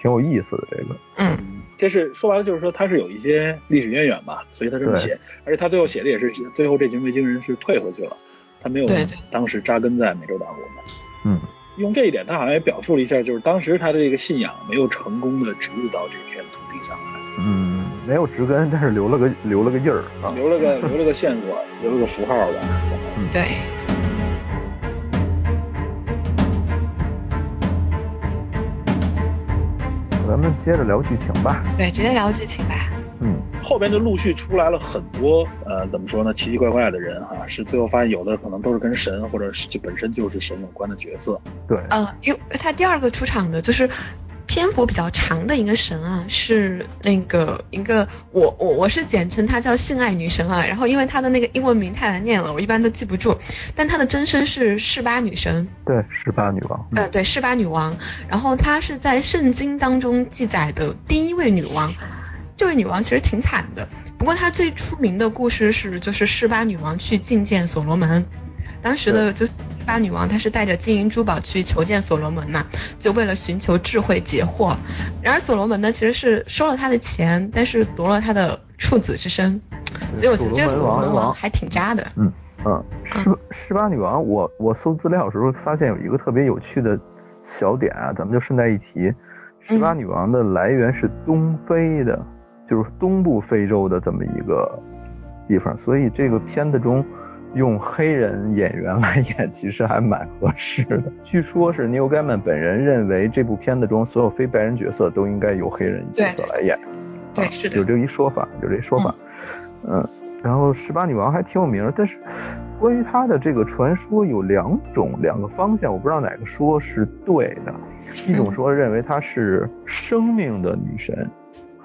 挺有意思的这个。嗯，这是说白了就是说他是有一些历史渊源吧，所以他这么写。而且他最后写的也是最后这群维京人是退回去了，他没有当时扎根在美洲大陆嘛。嗯。用这一点，他好像也表述了一下，就是当时他的这个信仰没有成功的植入到这片土地上来。嗯，没有植根，但是留了个留了个印儿啊，留了个留了个线索，留了个符号吧。嗯，对。咱们接着聊剧情吧。对，直接聊剧情吧。嗯，后边就陆续出来了很多，呃，怎么说呢，奇奇怪怪的人哈，是最后发现有的可能都是跟神或者是就本身就是神有关的角色。对，呃，因为他第二个出场的就是篇幅比较长的一个神啊，是那个一个我我我是简称她叫性爱女神啊，然后因为她的那个英文名太难念了，我一般都记不住，但她的真身是示巴女神。对，示巴女王。呃，对，示巴女王，然后她是在圣经当中记载的第一位女王。这位女王其实挺惨的，不过她最出名的故事是，就是示巴女王去觐见所罗门，当时的就巴女王她是带着金银珠宝去求见所罗门嘛，就为了寻求智慧解惑。然而所罗门呢，其实是收了他的钱，但是夺了他的处子之身。所以我觉得这个所罗门王还挺渣的。嗯嗯，十十八女王，我我搜资料的时候发现有一个特别有趣的小点啊，咱们就顺带一提，十八女王的来源是东非的，就是东部非洲的这么一个地方，所以这个片子中用黑人演员来演，其实还蛮合适的。据说是 Neil Gaiman 本人认为这部片子中所有非白人角色都应该由黑人角色来演，对，是的，有这一说法，有这说法，嗯。然后十八女王还挺有名，但是关于她的这个传说有两种两个方向，我不知道哪个说是对的。一种说认为她是生命的女神，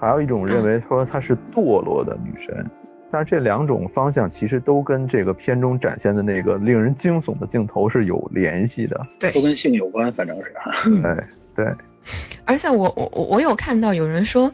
还有一种认为说她是堕落的女神。但是这两种方向其实都跟这个片中展现的那个令人惊悚的镜头是有联系的。对，都跟性有关，反正是。对对。而且我我我我有看到有人说。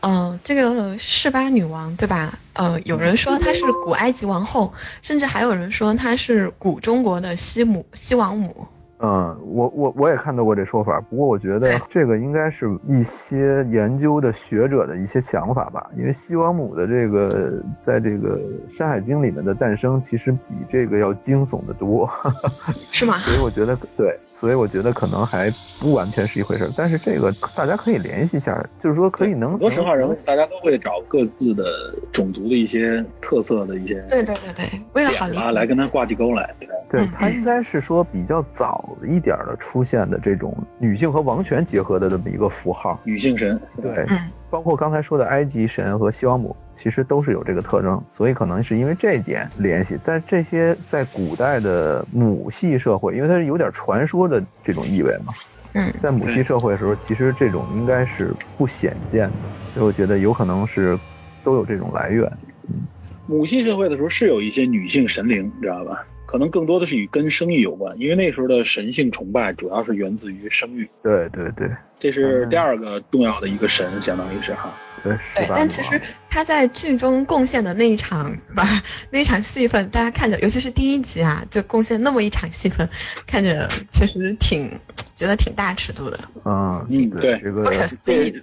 嗯，这个示巴女王对吧？呃，有人说她是古埃及王后，甚至还有人说她是古中国的西母西王母。嗯，我我我也看到过这说法，不过我觉得这个应该是一些研究的学者的一些想法吧，因为西王母的这个在这个《山海经》里面的诞生，其实比这个要惊悚的多。是吗？所以我觉得对。所以我觉得可能还不完全是一回事，但是这个大家可以联系一下，就是说可以能很多神话人物，大家都会找各自的种族的一些特色的一些对对对对，为了好理来跟他挂起钩来。对，他应该是说比较早一点的出现的这种女性和王权结合的这么一个符号，女性神。对，包括刚才说的埃及神和西王母。其实都是有这个特征，所以可能是因为这一点联系。但这些在古代的母系社会，因为它是有点传说的这种意味嘛。嗯，在母系社会的时候，其实这种应该是不显见的，所以我觉得有可能是都有这种来源。嗯，母系社会的时候是有一些女性神灵，你知道吧？可能更多的是与跟生育有关，因为那时候的神性崇拜主要是源自于生育。对对对，这是第二个重要的一个神，相当于是哈。对，对但其实他在剧中贡献的那一场，吧，那一场戏份，大家看着，尤其是第一集啊，就贡献那么一场戏份，看着确实挺觉得挺大尺度的。嗯，对，这个不可思议，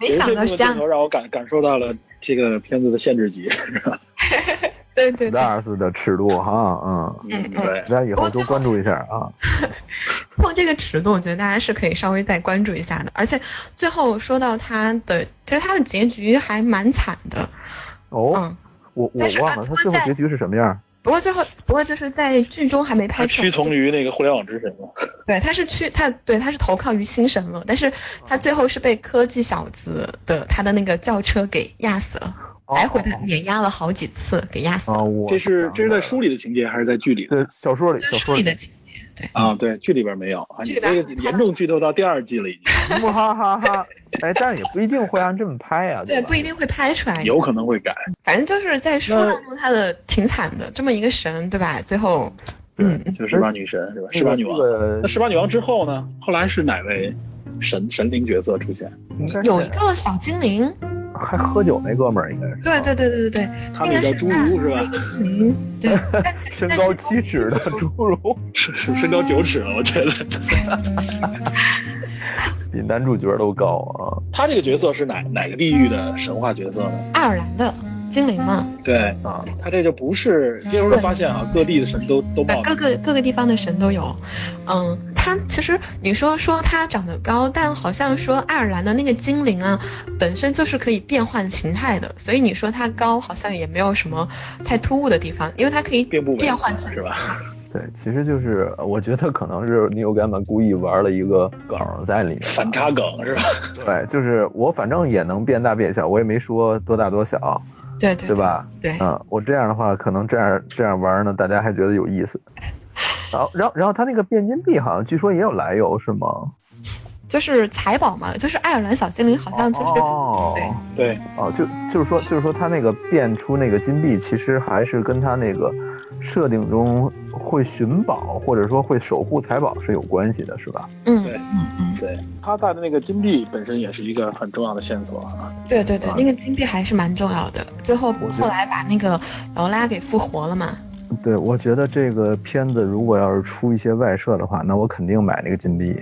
没想到是这样。让我感感受到了这个片子的限制级，是吧？对对，stars 的尺度哈，嗯嗯对，大家以后多关注一下啊。从 这个尺度，我觉得大家是可以稍微再关注一下的。而且最后说到他的，其实他的结局还蛮惨的。哦，嗯，我我忘了他最后结局是什么样。不过最后，不过就是在剧中还没拍出来。屈从于那个互联网之神了。对，他是屈他，对他是投靠于星神了，但是他最后是被科技小子的他的那个轿车给压死了。来回的碾压了好几次，给压死了。这是这是在书里的情节还是在剧里？对，小说里。小说里的情节，对。啊，对，剧里边没有。啊，你这个严重剧透到第二季了已经。哈哈哈！哎，但是也不一定会按这么拍啊。对，不一定会拍出来。有可能会改。反正就是在书当中，他的挺惨的，这么一个神，对吧？最后，嗯，就十八女神是吧？十八女王。那十八女王之后呢？后来是哪位神神灵角色出现？有一个小精灵。还喝酒那哥们儿应该是对对对对对对，他那个侏儒是吧？嗯，对，身高七尺的侏儒，是是身高九尺了，我觉得，比男主角都高啊。他这个角色是哪哪个地域的神话角色呢？爱尔兰的。精灵嘛，对啊，他这就不是，接着就发现啊，各地的神都都报，各个各个地方的神都有，嗯，他其实你说说他长得高，但好像说爱尔兰的那个精灵啊，本身就是可以变换形态的，所以你说他高好像也没有什么太突兀的地方，因为他可以变换是吧？对，其实就是我觉得可能是 Neil Gaiman 故意玩了一个梗在里面，反差梗是吧？对，就是我反正也能变大变小，我也没说多大多小。对对对吧？对，嗯，我这样的话，可能这样这样玩呢，大家还觉得有意思。好，然后然后他那个变金币好像据说也有来由是吗？就是财宝嘛，就是爱尔兰小精灵好像就是哦对哦就就是说就是说他那个变出那个金币，其实还是跟他那个设定中会寻宝或者说会守护财宝是有关系的，是吧？嗯，对，嗯嗯，对，他带的那个金币本身也是一个很重要的线索啊。对对对，那个金币还是蛮重要的。最后后来把那个劳拉给复活了嘛？对，我觉得这个片子如果要是出一些外设的话，那我肯定买那个金币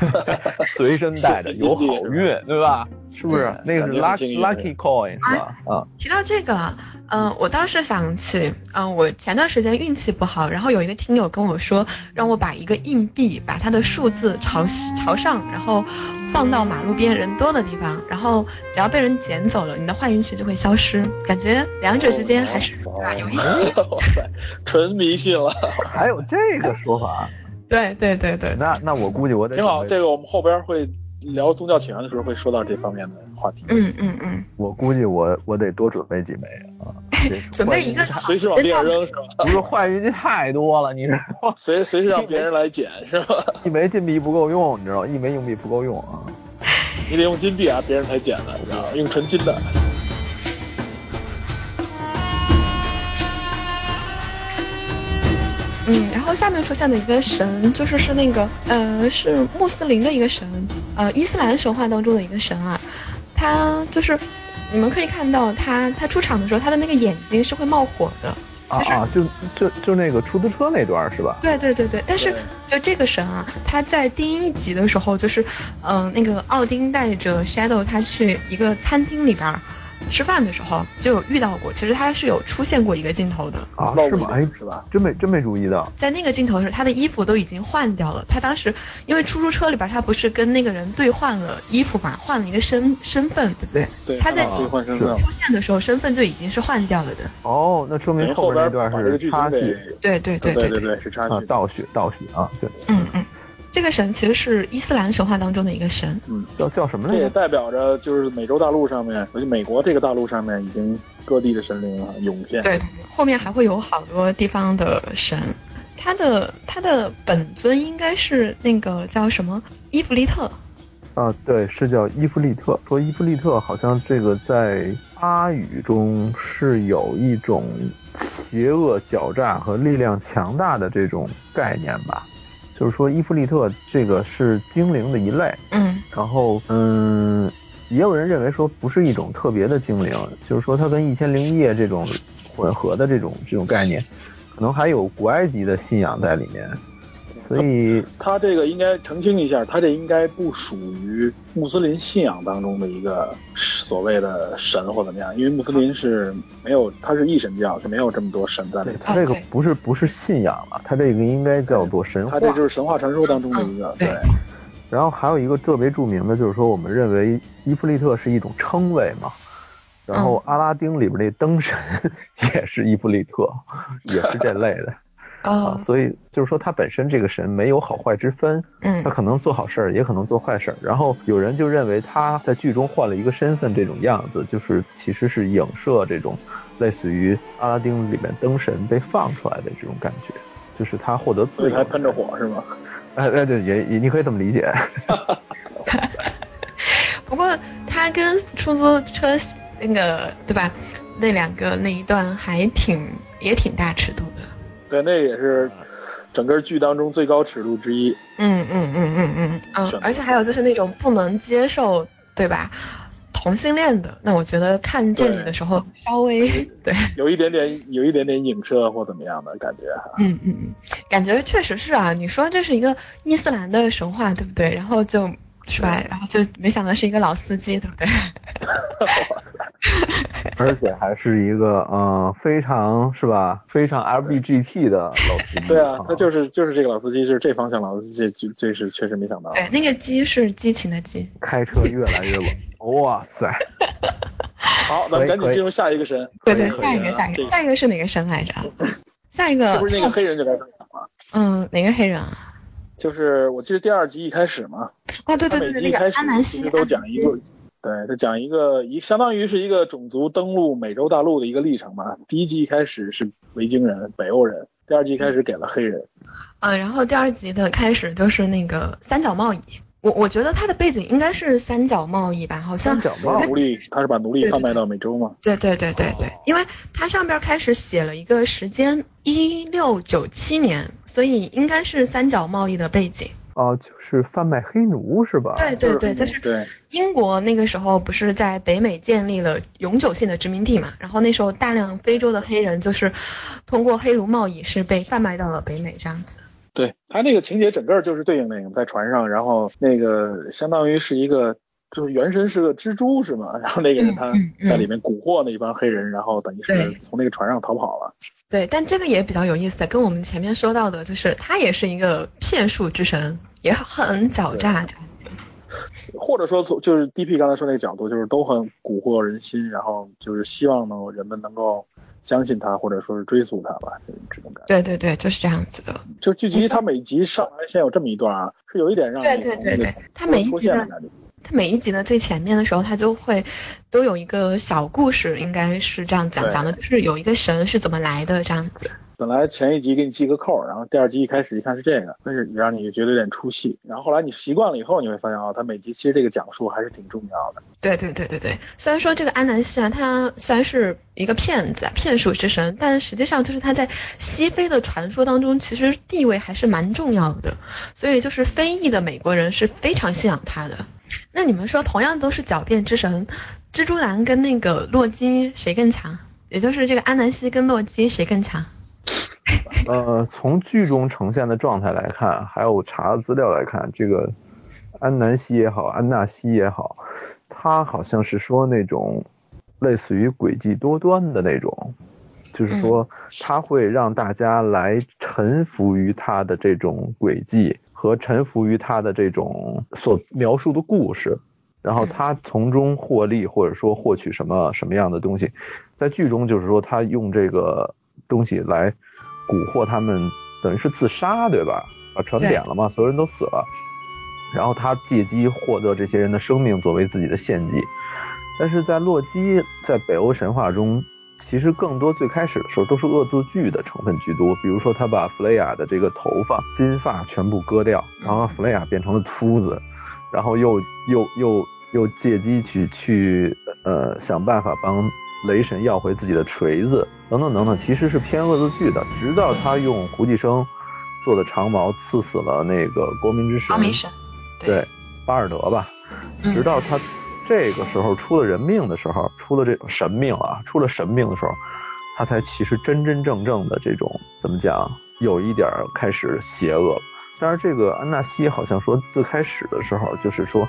随身带着有好运，对吧？是不是？那个是 lucky lucky coin 是吧？啊。提到这个，嗯，我倒是想起，嗯，我前段时间运气不好，然后有一个听友跟我说，让我把一个硬币，把它的数字朝朝上，然后放到马路边人多的地方，然后只要被人捡走了，你的坏运气就会消失。感觉两者之间还是啊有一些。哇塞，纯迷信了。还有这个说法？对对对对。那那我估计我得挺好，这个我们后边会。聊宗教起源的时候会说到这方面的话题。嗯嗯嗯，我估计我我得多准备几枚啊，准备一个随时往地上扔是吧？不是坏运气太多了，你知道吗？随随时让别人来捡是吧？一枚金币不够用，你知道吗？一枚硬币不够用啊，你得用金币啊，别人才捡的，你知道吗？用纯金的。嗯，然后下面出现的一个神，就是是那个，呃，是穆斯林的一个神，呃，伊斯兰神话当中的一个神啊，他就是你们可以看到他他出场的时候，他的那个眼睛是会冒火的。啊啊，就就就那个出租车那段是吧？对对对对，但是就这个神啊，他在第一集的时候，就是嗯，那个奥丁带着 Shadow 他去一个餐厅里边。吃饭的时候就有遇到过，其实他是有出现过一个镜头的啊，是吗？哎，是吧？真没真没注意到，在那个镜头的时候，他的衣服都已经换掉了。他当时因为出租车里边，他不是跟那个人兑换了衣服嘛，换了一个身身份，对不对？对。他在换身份出现的时候，身份就已经是换掉了的。哦，那说明后边那段是插叙。对对对对对对，是插叙，倒叙倒叙啊，对。嗯嗯。这个神其实是伊斯兰神话当中的一个神，嗯，叫叫什么来着？这也代表着就是美洲大陆上面，而且美国这个大陆上面已经各地的神灵啊涌现。对，后面还会有好多地方的神，他的他的本尊应该是那个叫什么伊芙利特。啊，对，是叫伊芙利特。说伊芙利特好像这个在阿语中是有一种邪恶、狡诈和力量强大的这种概念吧。就是说，伊芙利特这个是精灵的一类，嗯，然后嗯，也有人认为说不是一种特别的精灵，就是说它跟一千零一夜这种混合的这种这种概念，可能还有古埃及的信仰在里面。所以他这个应该澄清一下，他这应该不属于穆斯林信仰当中的一个所谓的神或怎么样，因为穆斯林是没有，他是一神教，是没有这么多神在里。他这个不是不是信仰了，他这个应该叫做神话。他这就是神话传说当中的一个对。然后还有一个特别著名的，就是说我们认为伊芙利特是一种称谓嘛，然后阿拉丁里边那灯神 也是伊芙利特，也是这类的。啊，所以就是说，他本身这个神没有好坏之分，嗯，他可能做好事儿，也可能做坏事儿。然后有人就认为他在剧中换了一个身份，这种样子就是其实是影射这种类似于阿拉丁里面灯神被放出来的这种感觉，就是他获得自由，还喷着火是吗？哎哎，对，也也你可以这么理解。不过他跟出租车那个对吧，那两个那一段还挺也挺大尺度的。对，那也是整个剧当中最高尺度之一。嗯嗯嗯嗯嗯嗯，而且还有就是那种不能接受，对吧？同性恋的，那我觉得看这里的时候稍微对，有一点点有一点点影射或怎么样的感觉哈。嗯嗯嗯，感觉确实是啊。你说这是一个伊斯兰的神话，对不对？然后就是吧，然后就没想到是一个老司机，对不对？而且还是一个嗯非常是吧非常 L B G T 的老司机。对啊，他就是就是这个老司机，就是这方向老司机，这这是确实没想到。对，那个鸡是激情的激。开车越来越冷，哇塞！好，咱们赶紧进入下一个神。对对，下一个下一个下一个是哪个神来着？下一个 是不是那个黑人就该登场了？嗯，哪个黑人啊？就是我记得第二集一开始嘛。啊对对对对，那个阿南西。都讲一个。对他讲一个一相当于是一个种族登陆美洲大陆的一个历程嘛。第一集一开始是维京人、北欧人，第二集开始给了黑人。嗯，然后第二集的开始就是那个三角贸易。我我觉得它的背景应该是三角贸易吧，好像。三角贸易。奴隶，他是把奴隶贩卖到美洲吗？对对对对对，因为它上边开始写了一个时间一六九七年，所以应该是三角贸易的背景。哦，就是贩卖黑奴是吧？对对对，就是对英国那个时候不是在北美建立了永久性的殖民地嘛，然后那时候大量非洲的黑人就是通过黑奴贸易是被贩卖到了北美这样子。对，他那个情节整个就是对应那个在船上，然后那个相当于是一个就是原身是个蜘蛛是吗？然后那个人他在里面蛊惑那一帮黑人，然后等于是从那个船上逃跑了。对，但这个也比较有意思，跟我们前面说到的，就是他也是一个骗术之神，也很狡诈。这 样或者说从就是 DP 刚才说那个角度，就是都很蛊惑人心，然后就是希望能人们能够相信他，或者说是追溯他吧，就这种感觉。对对对，就是这样子的。就剧集它每集上来先有这么一段啊，是有一点让对你对对对从它每一集的。他每一集的最前面的时候，他就会都有一个小故事，应该是这样讲讲的，就是有一个神是怎么来的这样子。本来前一集给你系个扣，然后第二集一开始一看是这个，但是让你觉得有点出戏。然后后来你习惯了以后，你会发现哦，它每集其实这个讲述还是挺重要的。对对对对对，虽然说这个安南希啊，他虽然是一个骗子、骗术之神，但实际上就是他在西非的传说当中，其实地位还是蛮重要的。所以就是非裔的美国人是非常信仰他的。那你们说，同样都是狡辩之神，蜘蛛男跟那个洛基谁更强？也就是这个安南希跟洛基谁更强？呃，从剧中呈现的状态来看，还有查资料来看，这个安南希也好，安纳希也好，他好像是说那种类似于诡计多端的那种，就是说他会让大家来臣服于他的这种诡计和臣服于他的这种所描述的故事，然后他从中获利或者说获取什么什么样的东西，在剧中就是说他用这个东西来。蛊惑他们，等于是自杀，对吧？把船点了嘛，所有人都死了，然后他借机获得这些人的生命作为自己的献祭。但是在洛基在北欧神话中，其实更多最开始的时候都是恶作剧的成分居多，比如说他把弗雷亚的这个头发、金发全部割掉，然后弗雷亚变成了秃子，然后又又又又借机去去呃想办法帮。雷神要回自己的锤子，等等等等，其实是偏恶作剧的。直到他用胡继生做的长矛刺死了那个光明之神，对，巴尔德吧。直到他这个时候出了人命的时候，出了这种神命啊，出了神命的时候，他才其实真真正正的这种怎么讲，有一点开始邪恶。但是这个安纳西好像说，自开始的时候就是说。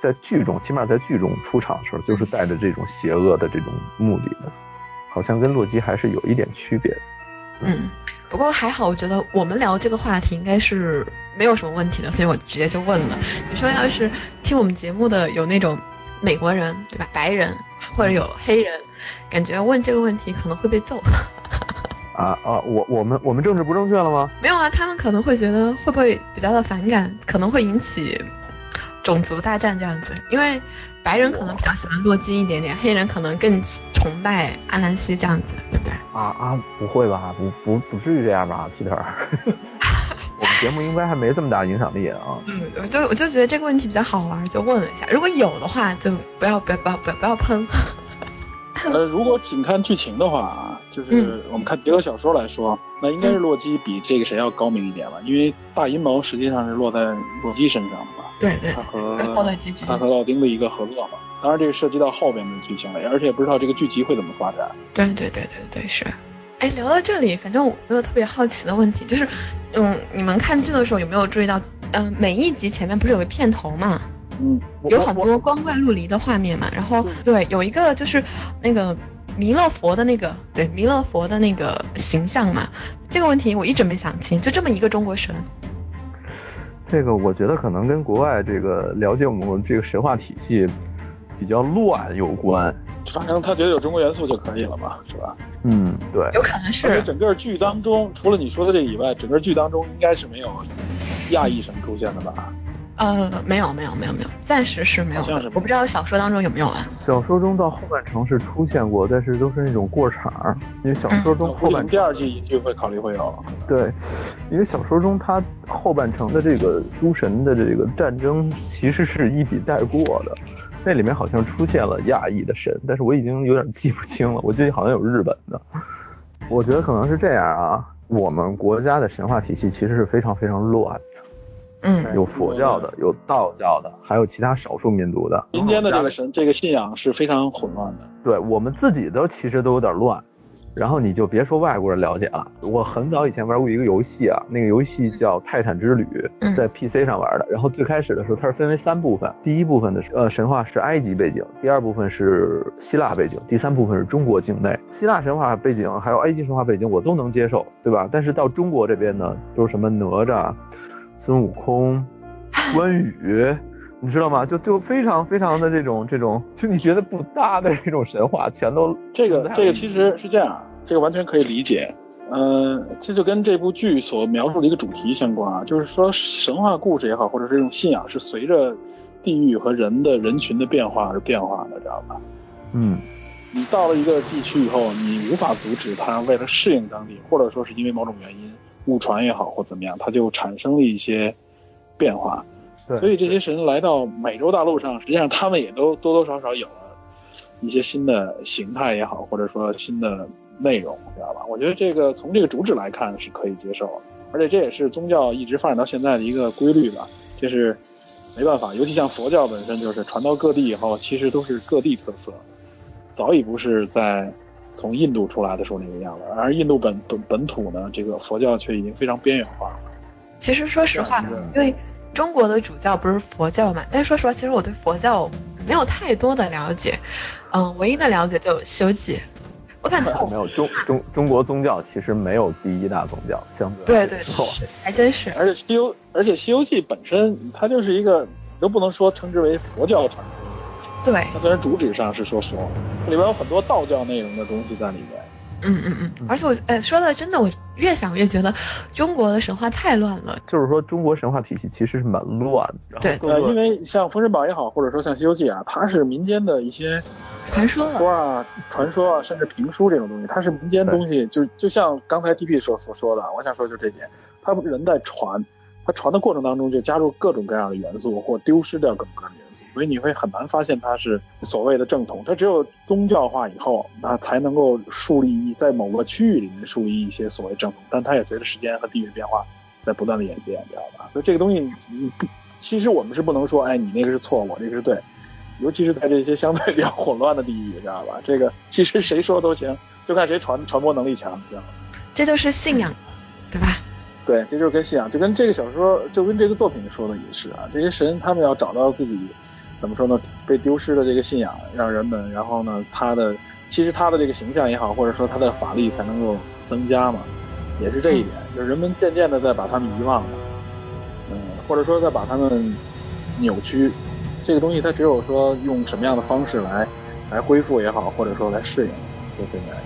在剧中，起码在剧中出场的时候，就是带着这种邪恶的这种目的的，好像跟洛基还是有一点区别的。嗯，不过还好，我觉得我们聊这个话题应该是没有什么问题的，所以我直接就问了。你说要是听我们节目的有那种美国人，对吧？白人或者有黑人，感觉问这个问题可能会被揍。啊啊！我我们我们政治不正确了吗？没有啊，他们可能会觉得会不会比较的反感，可能会引起。种族大战这样子，因为白人可能比较喜欢洛基一点点，黑人可能更崇拜阿兰西这样子，对不对？啊啊，不会吧？不不不至于这样吧，Peter？我们节目应该还没这么大影响力啊。嗯，我就我就觉得这个问题比较好玩，就问了一下。如果有的话，就不要不要不要不要不要喷。呃，如果仅看剧情的话啊，就是我们看别的小说来说，那应该是洛基比这个谁要高明一点了，因为大阴谋实际上是落在洛基身上的嘛。对对，他和他和奥丁的一个合作嘛。当然，这个涉及到后边的剧情了，而且不知道这个剧集会怎么发展。对对对对对，是。哎，聊到这里，反正我有个特别好奇的问题，就是，嗯，你们看剧的时候有没有注意到，嗯、呃，每一集前面不是有个片头嘛？嗯，有很多光怪陆离的画面嘛。然后，对，有一个就是那个弥勒佛的那个，对，弥勒佛的那个形象嘛。这个问题我一直没想清，就这么一个中国神。这个我觉得可能跟国外这个了解我们这个神话体系比较乱有关。反正他觉得有中国元素就可以了嘛，是吧？嗯，对。有可能是。而且整个剧当中，除了你说的这个以外，整个剧当中应该是没有亚裔神出现的吧？呃，没有没有没有没有，暂时是没有的。我不知道小说当中有没有啊？小说中到后半程是出现过，但是都是那种过场。因为小说中后半、嗯、第二季一定会考虑会有。对，因为小说中它后半程的这个诸神的这个战争其实是一笔带过的，那里面好像出现了亚裔的神，但是我已经有点记不清了。我记得好像有日本的。我觉得可能是这样啊，我们国家的神话体系其实是非常非常乱的。嗯有佛教的，有道教的，还有其他少数民族的。民间的这个神这个信仰是非常混乱的。对我们自己都其实都有点乱，然后你就别说外国人了解了。我很早以前玩过一个游戏啊，那个游戏叫《泰坦之旅嗯》，在 PC 上玩的。然后最开始的时候，它是分为三部分，第一部分的呃神话是埃及背景，第二部分是希腊背景，第三部分是中国境内。希腊神话背景还有埃及神话背景我都能接受，对吧？但是到中国这边呢，都是什么哪吒、孙悟空、关羽。你知道吗？就就非常非常的这种这种，就你觉得不搭的这种神话，全都这个这个其实是这样，这个完全可以理解。呃，这就跟这部剧所描述的一个主题相关啊，就是说神话故事也好，或者是这种信仰是随着地域和人的人群的变化而变化的，知道吧？嗯，你到了一个地区以后，你无法阻止它为了适应当地，或者说是因为某种原因，误传也好或怎么样，它就产生了一些变化。对，所以这些神来到美洲大陆上，实际上他们也都多多少少有了一些新的形态也好，或者说新的内容，知道吧？我觉得这个从这个主旨来看是可以接受的，而且这也是宗教一直发展到现在的一个规律吧。这是没办法，尤其像佛教本身就是传到各地以后，其实都是各地特色，早已不是在从印度出来的时候那个样子，而印度本本本土呢，这个佛教却已经非常边缘化了。其实说实话，因为中国的主教不是佛教嘛，但是说实话，其实我对佛教没有太多的了解，嗯，唯一的了解就《西游记》，我感觉没有中中中国宗教其实没有第一大宗教，相对对对 错，还真是。而且西游，而且《西游记》本身它就是一个都不能说称之为佛教传说，对，它虽然主旨上是说佛，里边有很多道教内容的东西在里面。嗯嗯嗯，而且我呃说的真的，我越想越觉得中国的神话太乱了。就是说，中国神话体系其实是蛮乱的。对对，因为像《封神榜》也好，或者说像《西游记》啊，它是民间的一些传说说啊、传说啊，甚至评书这种东西，它是民间东西，就就像刚才 DP 所所说的，我想说就这点，他人在传，他传的过程当中就加入各种各样的元素，或丢失掉各种各样的元素，所以你会很难发现它是所谓的正统。它只有宗教化以后，那才能够树立在某个区域里面树立一些所谓正统，但它也随着时间和地域变化在不断的演变，知道吧？所以这个东西，你不，其实我们是不能说，哎，你那个是错，我这个是对。尤其是在这些相对比较混乱的地域，知道吧？这个其实谁说都行，就看谁传传播能力强，知道吗？这就是信仰，对吧？对，这就是跟信仰，就跟这个小说，就跟这个作品说的也是啊。这些神他们要找到自己怎么说呢？被丢失的这个信仰，让人们，然后呢，他的其实他的这个形象也好，或者说他的法力才能够增加嘛，也是这一点，就是人们渐渐的在把他们遗忘了，嗯，或者说在把他们扭曲。这个东西它只有说用什么样的方式来来恢复也好，或者说来适应，就这么样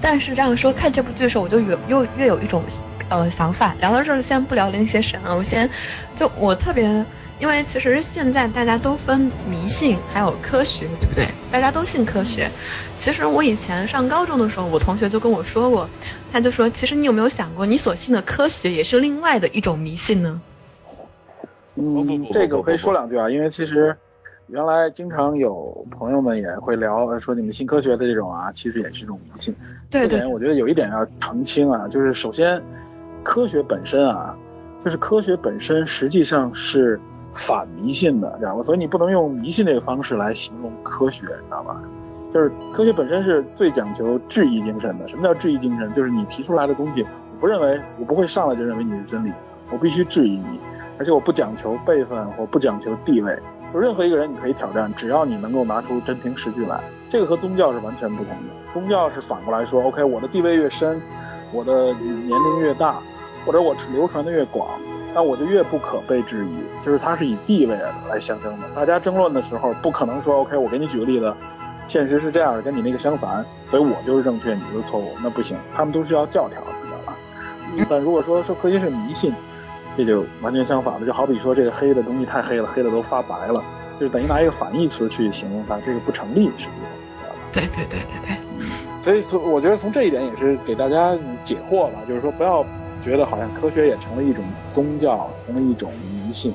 但是这样说，看这部剧的时候，我就越又越有一种呃想法。聊到这儿，先不聊那些神啊，我先就我特别，因为其实现在大家都分迷信还有科学，对不对？大家都信科学。其实我以前上高中的时候，我同学就跟我说过，他就说，其实你有没有想过，你所信的科学也是另外的一种迷信呢？嗯，这个我可以说两句啊，因为其实。原来经常有朋友们也会聊说你们信科学的这种啊，其实也是一种迷信。对对。我觉得有一点要澄清啊，就是首先，科学本身啊，就是科学本身实际上是反迷信的，知道吧？所以你不能用迷信这个方式来形容科学，你知道吧？就是科学本身是最讲求质疑精神的。什么叫质疑精神？就是你提出来的东西，我不认为，我不会上来就认为你是真理，我必须质疑你，而且我不讲求辈分，我不讲求地位。就任何一个人，你可以挑战，只要你能够拿出真凭实据来。这个和宗教是完全不同的。宗教是反过来说，OK，我的地位越深，我的年龄越大，或者我流传的越广，那我就越不可被质疑。就是它是以地位来象征的。大家争论的时候，不可能说 OK，我给你举个例子，现实是这样的，跟你那个相反，所以我就是正确，你就是错误，那不行。他们都是要教条，知道吧？但如果说说科学是迷信。这就完全相反了，就好比说这个黑的东西太黑了，黑的都发白了，就等于拿一个反义词去形容它，这个不成立，实际上，知道吧？对对对对对。所以从我觉得从这一点也是给大家解惑吧，就是说不要觉得好像科学也成了一种宗教，成了一种迷信，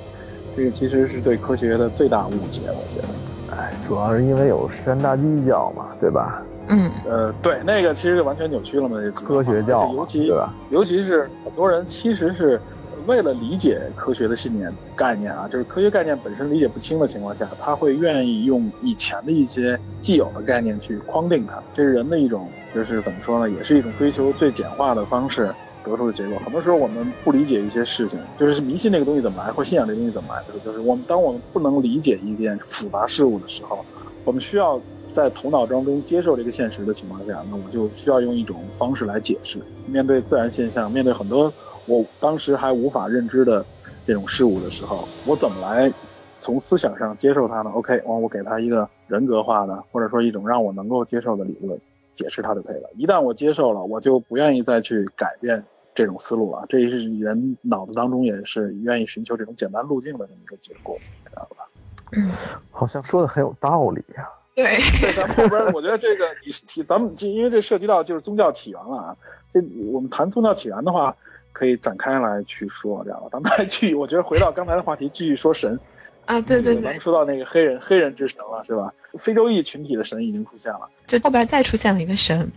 这个其实是对科学的最大误解，我觉得。哎，主要是因为有山大基教嘛，对吧？嗯。呃，对，那个其实就完全扭曲了嘛，这科学教，尤其对吧？尤其是很多人其实是。为了理解科学的信念概念啊，就是科学概念本身理解不清的情况下，他会愿意用以前的一些既有的概念去框定它。这是人的一种，就是怎么说呢，也是一种追求最简化的方式得出的结果。很多时候我们不理解一些事情，就是迷信这个东西怎么来，或信仰这个东西怎么来，就是我们当我们不能理解一件复杂事物的时候，我们需要。在头脑当中接受这个现实的情况下，那我就需要用一种方式来解释。面对自然现象，面对很多我当时还无法认知的这种事物的时候，我怎么来从思想上接受它呢？OK，完我给它一个人格化的，或者说一种让我能够接受的理论解释它就可以了。一旦我接受了，我就不愿意再去改变这种思路了。这也是人脑子当中也是愿意寻求这种简单路径的这么一个结果，知道吧？嗯，好像说的很有道理呀。对，对，咱们后边我觉得这个你提，咱们这因为这涉及到就是宗教起源了啊。这我们谈宗教起源的话，可以展开来去说，这样吧？咱们再继续，我觉得回到刚才的话题，继续说神。啊，对对对。咱们说到那个黑人黑人之神了，是吧？非洲裔群体的神已经出现了。就后边再出现了一个神，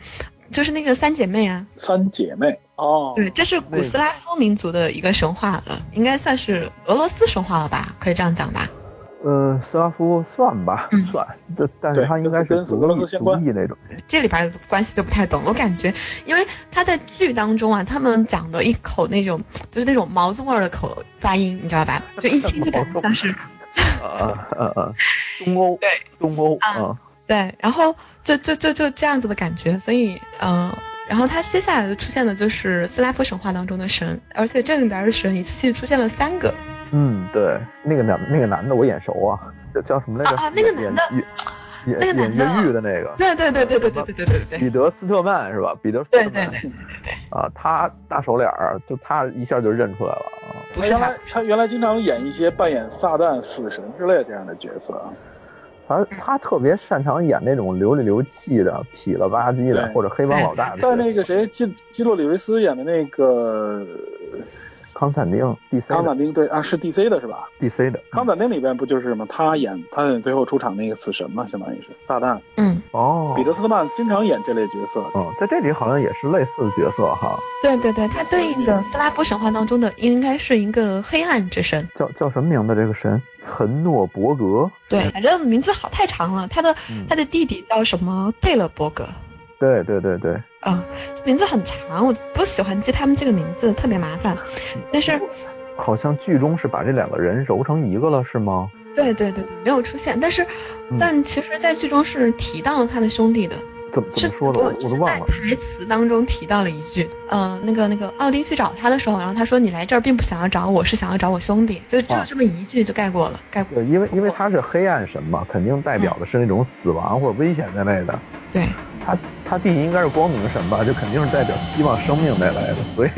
就是那个三姐妹啊。三姐妹哦。对，这是古斯拉夫民族的一个神话了，应该算是俄罗斯神话了吧？可以这样讲吧？呃，斯拉夫算吧，算，但但是他应该是跟俄罗斯相关那种。这里边的关系就不太懂，我感觉，因为他在剧当中啊，他们讲的一口那种就是那种毛子味儿的口发音，你知道吧？就一听就感觉像是，呃呃呃，东 欧，对，东欧，嗯，对，然后就就就就这样子的感觉，所以，嗯。然后他接下来的出现的就是斯拉夫神话当中的神，而且这里边的神一次性出现了三个。嗯，对，那个男那个男的我眼熟啊，叫什么来着？啊，那个男的，演演越狱的那个。对对对对对对对对对对。彼得斯特曼是吧？彼得斯特曼。对对对对对。啊，他大手脸儿，就他一下就认出来了啊。不是他，他原来经常演一些扮演撒旦、死神之类这样的角色。他他特别擅长演那种流里流气的、痞了吧唧的，或者黑帮老大的。在那个谁基基洛里维斯演的那个康斯坦丁，DC。康斯坦丁对啊，是 DC 的是吧？DC 的。康斯坦丁里边不就是什么？他演他演最后出场那个死神嘛，相当于是撒旦。嗯。哦。彼得斯特曼经常演这类角色。嗯，在这里好像也是类似的角色哈。对对对，他对应的斯拉夫神话当中的应该是一个黑暗之神。叫叫什么名字？这个神？岑诺伯格，对，反正名字好太长了。他的他的弟弟叫什么？贝勒伯格。对对对对。啊，名字很长，我不喜欢记他们这个名字，特别麻烦。但是，好像剧中是把这两个人揉成一个了，是吗？对对对，没有出现。但是，但其实，在剧中是提到了他的兄弟的。怎么怎么说的？我都忘了。台词当中提到了一句，嗯，那个那个奥丁去找他的时候，然后他说你来这儿并不想要找我，是想要找我兄弟，就就这么一句就概括了，概括。对，因为因为他是黑暗神嘛，肯定代表的是那种死亡或者危险在内的。对。他他弟弟应该是光明神吧，就肯定是代表希望生命带来的，所以。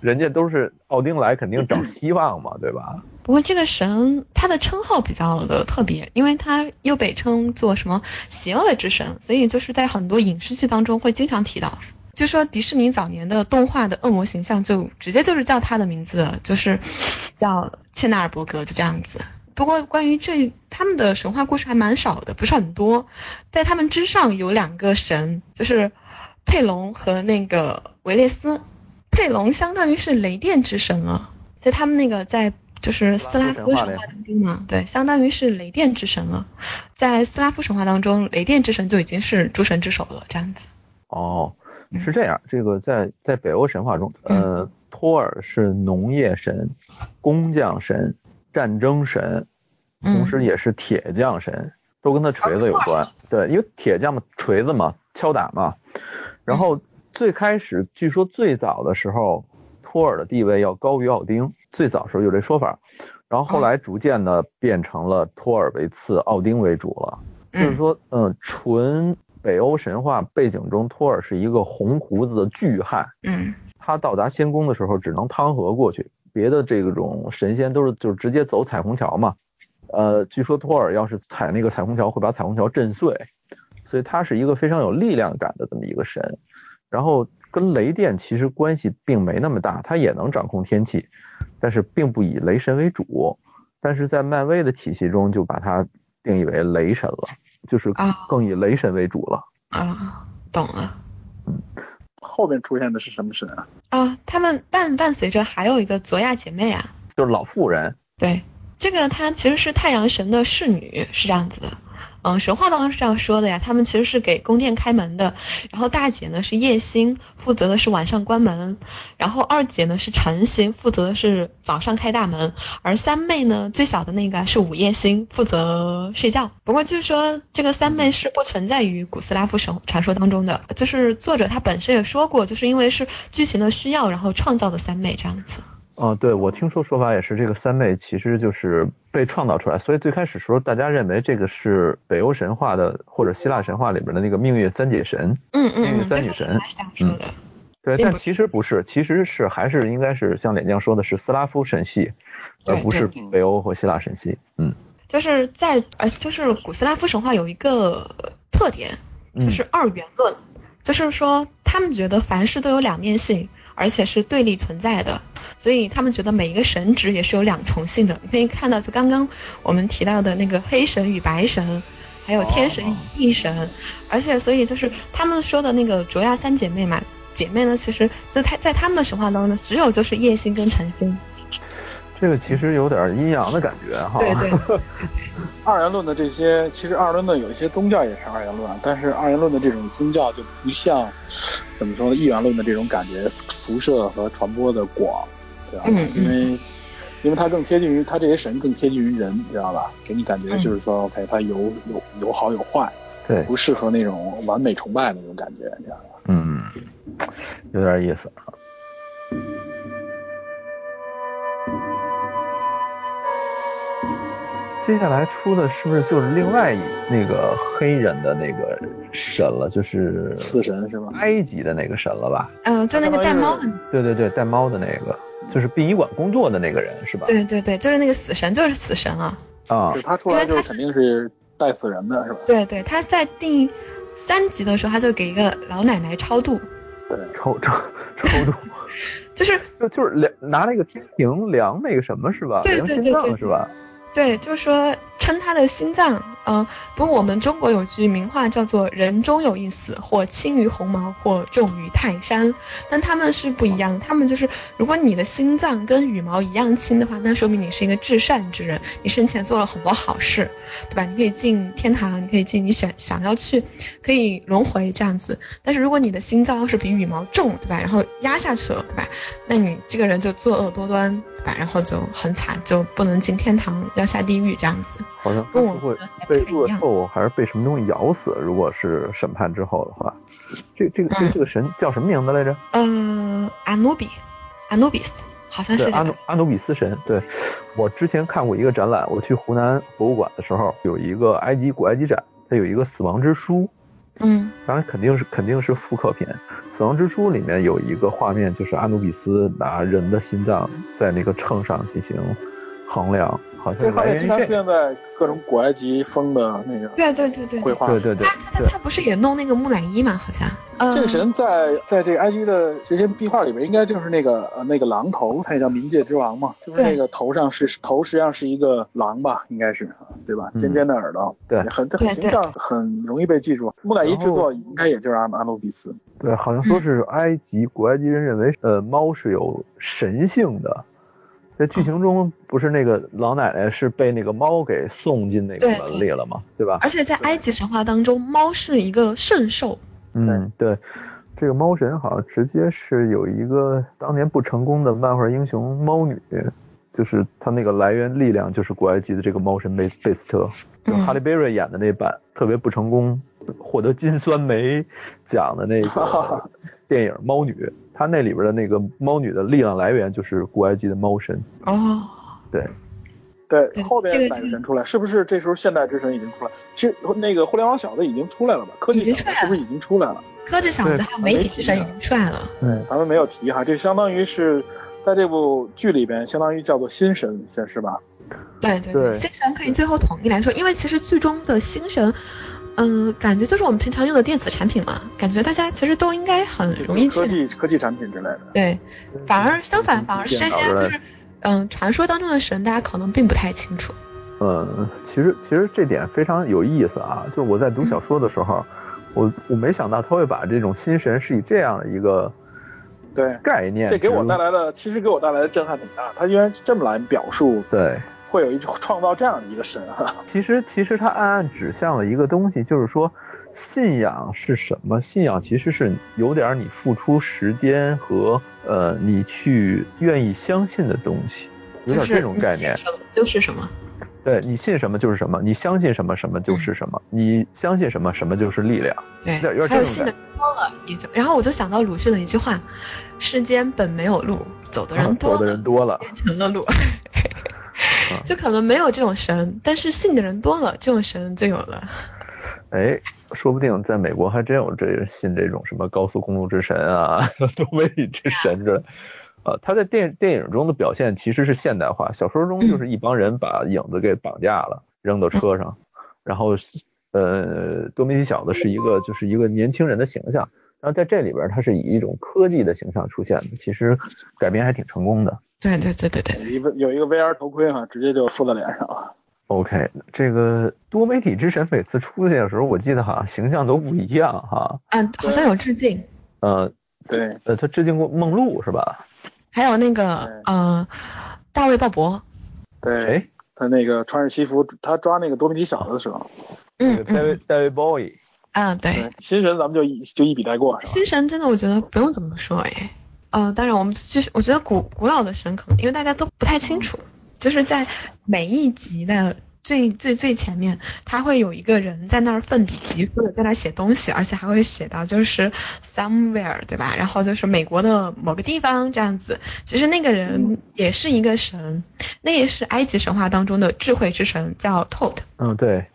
人家都是奥丁来，肯定找希望嘛，对吧？不过这个神他的称号比较的特别，因为他又被称作什么邪恶之神，所以就是在很多影视剧当中会经常提到。就说迪士尼早年的动画的恶魔形象就直接就是叫他的名字，就是叫切纳尔伯格，就这样子。不过关于这他们的神话故事还蛮少的，不是很多。在他们之上有两个神，就是佩龙和那个维列斯。佩龙相当于是雷电之神了，在他们那个在就是斯拉夫神话当中嘛，对，相当于是雷电之神了。在斯拉夫神话当中，雷电之神就已经是诸神之首了，这样子。哦，是这样，这个在在北欧神话中，呃，托尔是农业神、工匠神、战争神，同时也是铁匠神，都跟他锤子有关。对，因为铁匠嘛，锤子嘛，敲打嘛，然后。最开始，据说最早的时候，托尔的地位要高于奥丁。最早时候有这说法，然后后来逐渐的变成了托尔为次，奥丁为主了。就是说，嗯，纯北欧神话背景中，托尔是一个红胡子的巨汉。嗯，他到达仙宫的时候只能趟河过去，别的这种神仙都是就是直接走彩虹桥嘛。呃，据说托尔要是踩那个彩虹桥会把彩虹桥震碎，所以他是一个非常有力量感的这么一个神。然后跟雷电其实关系并没那么大，它也能掌控天气，但是并不以雷神为主。但是在漫威的体系中，就把它定义为雷神了，就是更以雷神为主了。啊，懂了。嗯，后面出现的是什么神啊？啊，他们伴伴随着还有一个佐亚姐妹啊，就是老妇人。对，这个她其实是太阳神的侍女，是这样子的。嗯，神话当中是这样说的呀，他们其实是给宫殿开门的。然后大姐呢是夜星，负责的是晚上关门；然后二姐呢是晨星，负责的是早上开大门；而三妹呢，最小的那个是午夜星，负责睡觉。不过就是说，这个三妹是不存在于古斯拉夫神传说当中的，就是作者他本身也说过，就是因为是剧情的需要，然后创造的三妹这样子。哦，对，我听说说法也是，这个三妹其实就是被创造出来，所以最开始时候大家认为这个是北欧神话的或者希腊神话里边的那个命运三姐神，嗯嗯命运嗯，三女神，是这样说的。对，但其实不是，其实是还是应该是像脸酱说的是斯拉夫神系，而不是北欧和希腊神系。嗯，就是在而就是古斯拉夫神话有一个特点，嗯就是二元论，就是说他们觉得凡事都有两面性，而且是对立存在的，所以他们觉得每一个神职也是有两重性的。你可以看到，就刚刚我们提到的那个黑神与白神。还有天神与地神，而且所以就是他们说的那个卓亚三姐妹嘛，姐妹呢，其实就她在他们的神话当中，只有就是夜星跟晨星。这个其实有点阴阳的感觉哈。对对，二元论的这些，其实二元论有一些宗教也是二元论，但是二元论的这种宗教就不像怎么说呢，一元论的这种感觉辐射和传播的广，对吧？因为因为它更贴近于它这些神更贴近于人，知道吧？给你感觉就是说、OK，它有有有好有坏，对，不适合那种完美崇拜的那种感觉，你知道吧？嗯，有点意思啊。接下来出的是不是就是另外一那个黑人的那个神了？就是死神是吗？埃及的那个神了吧？嗯、就那个带猫的。对对对，带猫的那个，就是殡仪馆工作的那个人是吧？对对对，就是那个死神，就是死神啊。啊就是他出来就是肯定是带死人的是吧？对对，他在第三集的时候，他就给一个老奶奶超度，对，超超超度，就是就就是量拿那个天平量那个什么是吧？对量心对对对脏是吧？对，就说称他的心脏，嗯、不过我们中国有句名话叫做“人终有一死，或轻于鸿毛，或重于泰山”，但他们是不一样，他们就是如果你的心脏跟羽毛一样轻的话，那说明你是一个至善之人，你生前做了很多好事，对吧？你可以进天堂，你可以进你想想要去，可以轮回这样子。但是如果你的心脏要是比羽毛重，对吧？然后压下去了，对吧？那你这个人就作恶多端，对吧？然后就很惨，就不能进天堂，要下地狱这样子。好像跟我是会被恶不太一样兽还是被什么东西咬死？如果是审判之后的话，这这个这嗯这个神叫什么名字来着？呃，阿努比，阿努比斯，好像是，这个阿努。阿努比斯神。对，我之前看过一个展览，我去湖南博物馆的时候，有一个埃及古埃及展，它有一个死亡之书，嗯当然肯定是肯定是复刻品。死亡之书里面有一个画面，就是阿努比斯拿人的心脏在那个秤上进行衡量，好这像来源于画面经常出。现在各种古埃及风的那个对对对对对，绘画。对对对他他他，他不是也弄那个木乃伊吗？好像。呃、这个神在在这个埃及的这些壁画里边，应该就是那个呃那个狼头，他也叫冥界之王嘛，就是那个头上是头实际上是一个狼吧，应该是对吧？嗯尖尖的耳朵，对很这很形象，很容易被记住。木乃伊制作应该也就是阿阿努比斯，对，好像说是埃及古埃及人认为，呃，猫是有神性的。在剧情中，不是那个老奶奶是被那个猫给送进那个门里了吗？对吧？而且在埃及神话当中，猫是一个圣兽。嗯，对。这个猫神好像直接是有一个当年不成功的漫画英雄猫女，就是它那个来源力量就是古埃及的这个猫神贝贝斯特，就嗯哈利贝瑞演的那版特别不成功，获得金酸梅奖的那个 电影《猫女》，它那里边的那个猫女的力量来源就是古埃及的猫神。哦，对，对对，后边这个哪个神出来？是不是这时候现代之神已经出来？其实那个互联网小子已经出来了吧？科技小子是不是已经出来了？科技小子还有媒体之神已经出来了。对，咱们没有提哈，这相当于是在这部剧里边，相当于叫做新神，是吧？对对对新神可以最后统一来说，因为其实剧中的新神，嗯、感觉就是我们平常用的电子产品嘛，感觉大家其实都应该很容易去科。技科技产品之类的。对，反而相反，反而是这些就是，嗯，传说当中的神，大家可能并不太清楚。嗯，其实其实这点非常有意思啊，就是我在读小说的时候，我我没想到他会把这种心神是以这样的一个对概念，这给我带来的其实给我带来的震撼挺大。他居然这么来表述，对，会有一种 创造这样的一个神啊。其实其实他暗暗指向了一个东西，就是说信仰是什么？信仰其实是有点你付出时间和呃你去愿意相信的东西，有点这种概念。就是什么？对你信什么就是什么，你相信什么什么就是什么，你相信什么什么就是力量。对，有点还有信的多了也就，然后我就想到鲁迅的一句话：世间本没有路，走的人多，走的人多了，变成了路。就可能没有这种神，但是信的人多了，这种神就有了。哎，说不定在美国还真有这信这种什么高速公路之神啊，多媒体之神之类。呃，他在电电影中的表现其实是现代化，小说中就是一帮人把影子给绑架了，扔到车上，然后呃，多米尼小子是一个就是一个年轻人的形象，然后在这里边他是以一种科技的形象出现的，其实改编还挺成功的。对对对对对，一个有一个 VR 头盔哈，直接就附在脸上了。OK，这个多媒体之神每次出现的时候，我记得好像形象都不一样哈。嗯，好像有致敬。呃，对，呃，他致敬过梦露是吧？还有那个呃，大卫鲍勃。对，他那个穿着西服，他抓那个多媒体小子的时候。嗯，David David Bowie。啊，对。新神咱们就一就一笔带过。新神真的我觉得不用怎么说哎。呃，当然我们就是我觉得古古老的神可能因为大家都不太清楚，就是在每一集的。最最最前面，他会有一个人在那儿奋笔疾书的在那儿写东西，而且还会写到就是 somewhere，对吧？然后就是美国的某个地方这样子。其实那个人也是一个神，那也是埃及神话当中的智慧之神，叫 Tot。嗯，对。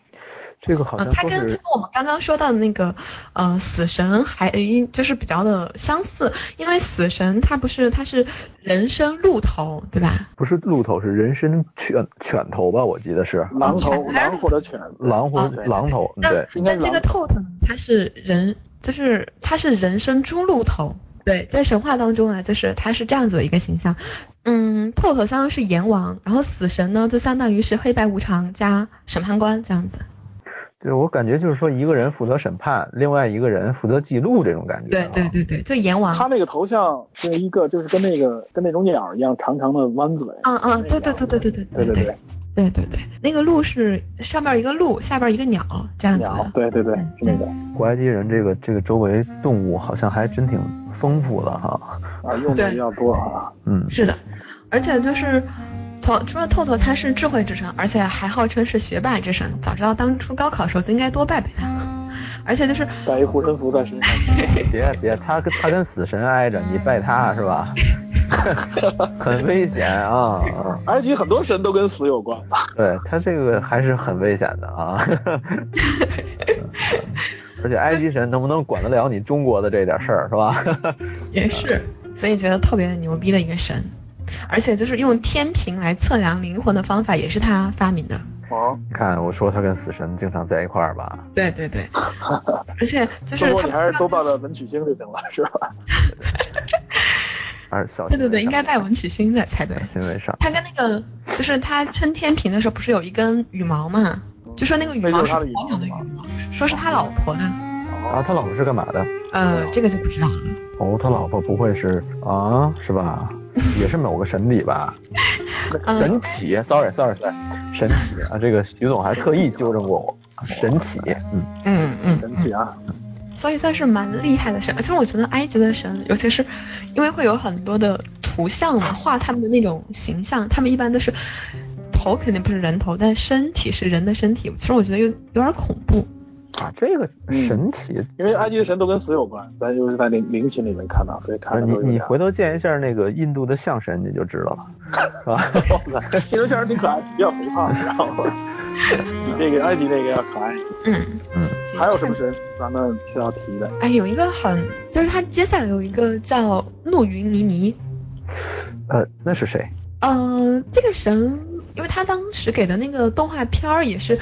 这个好像他跟他跟我们刚刚说到的那个呃死神还就是比较的相似，因为死神他不是他是人身鹿头，对吧？不是鹿头，是人身犬犬头吧？我记得是狼头，狼或者犬，狼或者狼头，对。那这个 tot 呢？它是人，就是它是人身猪鹿头，对，在神话当中啊，就是它是这样子的一个形象。嗯，tot 相当于是阎王，然后死神呢就相当于是黑白无常加审判官这样子。对，我感觉就是说，一个人负责审判，另外一个人负责记录，这种感觉。对对对对，就阎王。他那个头像是一个，就是跟那个跟那种鸟一样长长的弯嘴。嗯嗯，对对对对对对对对对对对对，那个鹿是上边一个鹿，下边一个鸟这样子。鸟，对对对，是那个。古埃及人这个这个周围动物好像还真挺丰富的哈。啊，用的比较多啊。嗯，是的，而且就是。除了透透，他是智慧之神，而且还号称是学霸之神。早知道当初高考的时候就应该多拜拜他。而且就是 带一护身符在身上。别别，他跟他跟死神挨着，你拜他是吧？很危险啊！埃及很多神都跟死有关。对他这个还是很危险的啊。而且埃及神能不能管得了你中国的这点事儿是吧？也是，所以觉得特别牛逼的一个神。而且就是用天平来测量灵魂的方法，也是他发明的。哦，你看我说他跟死神经常在一块儿吧？对对对。而且就是他，你还是多拜拜文曲星就行了，是吧？还是小。对对对，应该拜文曲星的才对。行为上。他跟那个，就是他称天平的时候，不是有一根羽毛嘛？就说那个羽毛是朋友的羽毛，说是他老婆的。啊，他老婆是干嘛的？呃，这个就不知道了。哦，他老婆不会是啊，是吧？也是某个神体吧？神体，sorry sorry sorry，神体啊！这个徐总还特意纠正过我，神体，嗯嗯嗯，神体啊！所以算是蛮厉害的神。其实我觉得埃及的神，尤其是因为会有很多的图像嘛，画他们的那种形象，他们一般都是头肯定不是人头，但身体是人的身体。其实我觉得有有点恐怖。啊，这个神奇，因为埃及的神都跟死有关，咱就是在灵灵琴里面看到，所以看。你你回头见一下那个印度的象神，你就知道了，是吧？印度象神挺可爱，比较肥胖，然后 比这个埃及那个要可爱。嗯嗯。还有什么神咱们需要提的？哎，有一个很，就是他接下来有一个叫诺云尼尼。呃，那是谁？嗯，这个神，因为他当时给的那个动画片儿也是。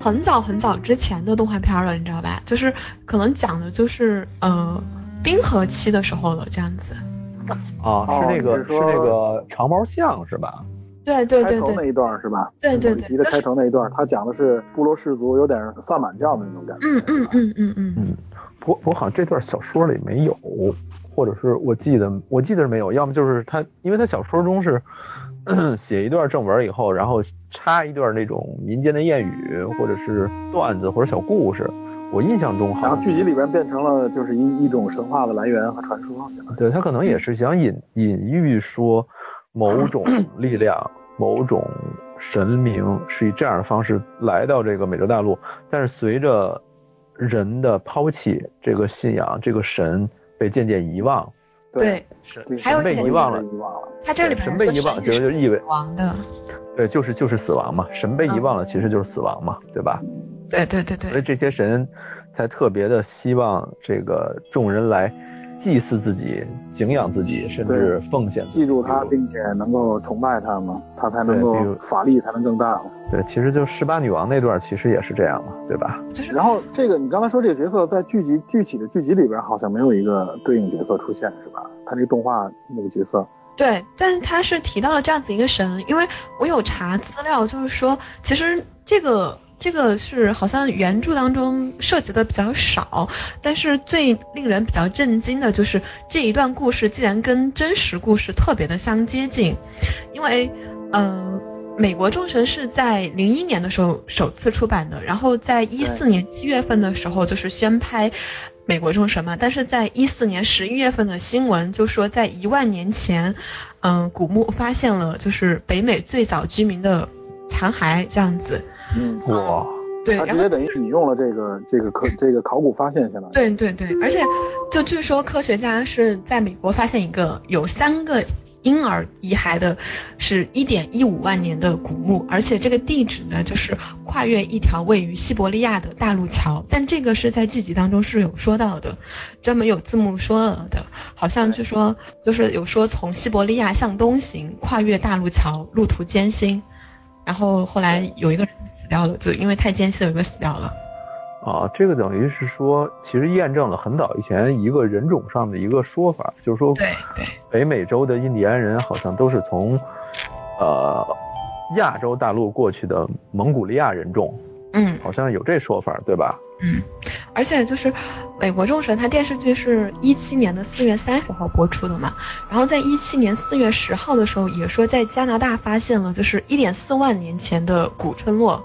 很早很早之前的动画片了，你知道吧？就是可能讲的就是呃冰河期的时候了，这样子。啊，是那个是那个长毛象是吧？对对对对。开头那一段是吧？对对对。集的开头那一段，他讲的是部落氏族有点萨满教的那种感觉。嗯嗯嗯嗯嗯。嗯，不过我好像这段小说里没有，或者是我记得我记得是没有，要么就是他，因为他小说中是 写一段正文以后，然后插一段那种民间的谚语，或者是段子或者小故事。我印象中好像然后剧集里边变成了就是一一种神话的来源和传说，对他可能也是想隐隐喻说某种 力量、某种神明是以这样的方式来到这个美洲大陆，但是随着人的抛弃，这个信仰、这个神被渐渐遗忘，对，神被遗忘了，遗忘了。他这里边神被遗忘说其实就意味死亡的，对，就是就是死亡嘛，神被遗忘了，其实就是死亡嘛，对吧？对对对对，所以这些神才特别的希望这个众人来祭祀自己、敬仰自己，甚至奉献自己记住他，并且能够崇拜他嘛，他才能够法力才能更大嘛。对，其实就十八女王那段其实也是这样嘛，对吧？然后这个你刚才说这个角色在剧集具体的剧集里边好像没有一个对应角色出现是吧？他这个动画那个角色，对，但是他是提到了这样子一个神，因为我有查资料，就是说其实这个。这个是好像原著当中涉及的比较少，但是最令人比较震惊的就是这一段故事竟然跟真实故事特别的相接近，因为呃，美国众神是在零一年的时候首次出版的，然后在一四年七月份的时候就是宣拍美国众神嘛，但是在一四年十一月份的新闻就说在一万年前，嗯，古墓发现了就是北美最早居民的残骸这样子。嗯，哇，对，然后他直接等于引用了这个这个科这个考古发现，相当于对对对，而且就据说科学家是在美国发现一个有三个婴儿遗骸的，是一点一五万年的古墓，而且这个地址呢就是跨越一条位于西伯利亚的大陆桥，但这个是在剧集当中是有说到的，专门有字幕说了的，好像据说就是有说从西伯利亚向东行，跨越大陆桥，路途艰辛。然后后来有一个人死掉了，就因为太艰辛，有一个死掉了。啊，这个等于是说，其实验证了很早以前一个人种上的一个说法，就是说，对对，北美洲的印第安人好像都是从呃亚洲大陆过去的蒙古利亚人种，嗯好像有这说法，对吧？嗯，而且就是《美国众神》，它电视剧是一七年的四月三十号播出的嘛，然后在一七年四月十号的时候，也说在加拿大发现了就是一点四万年前的古村落，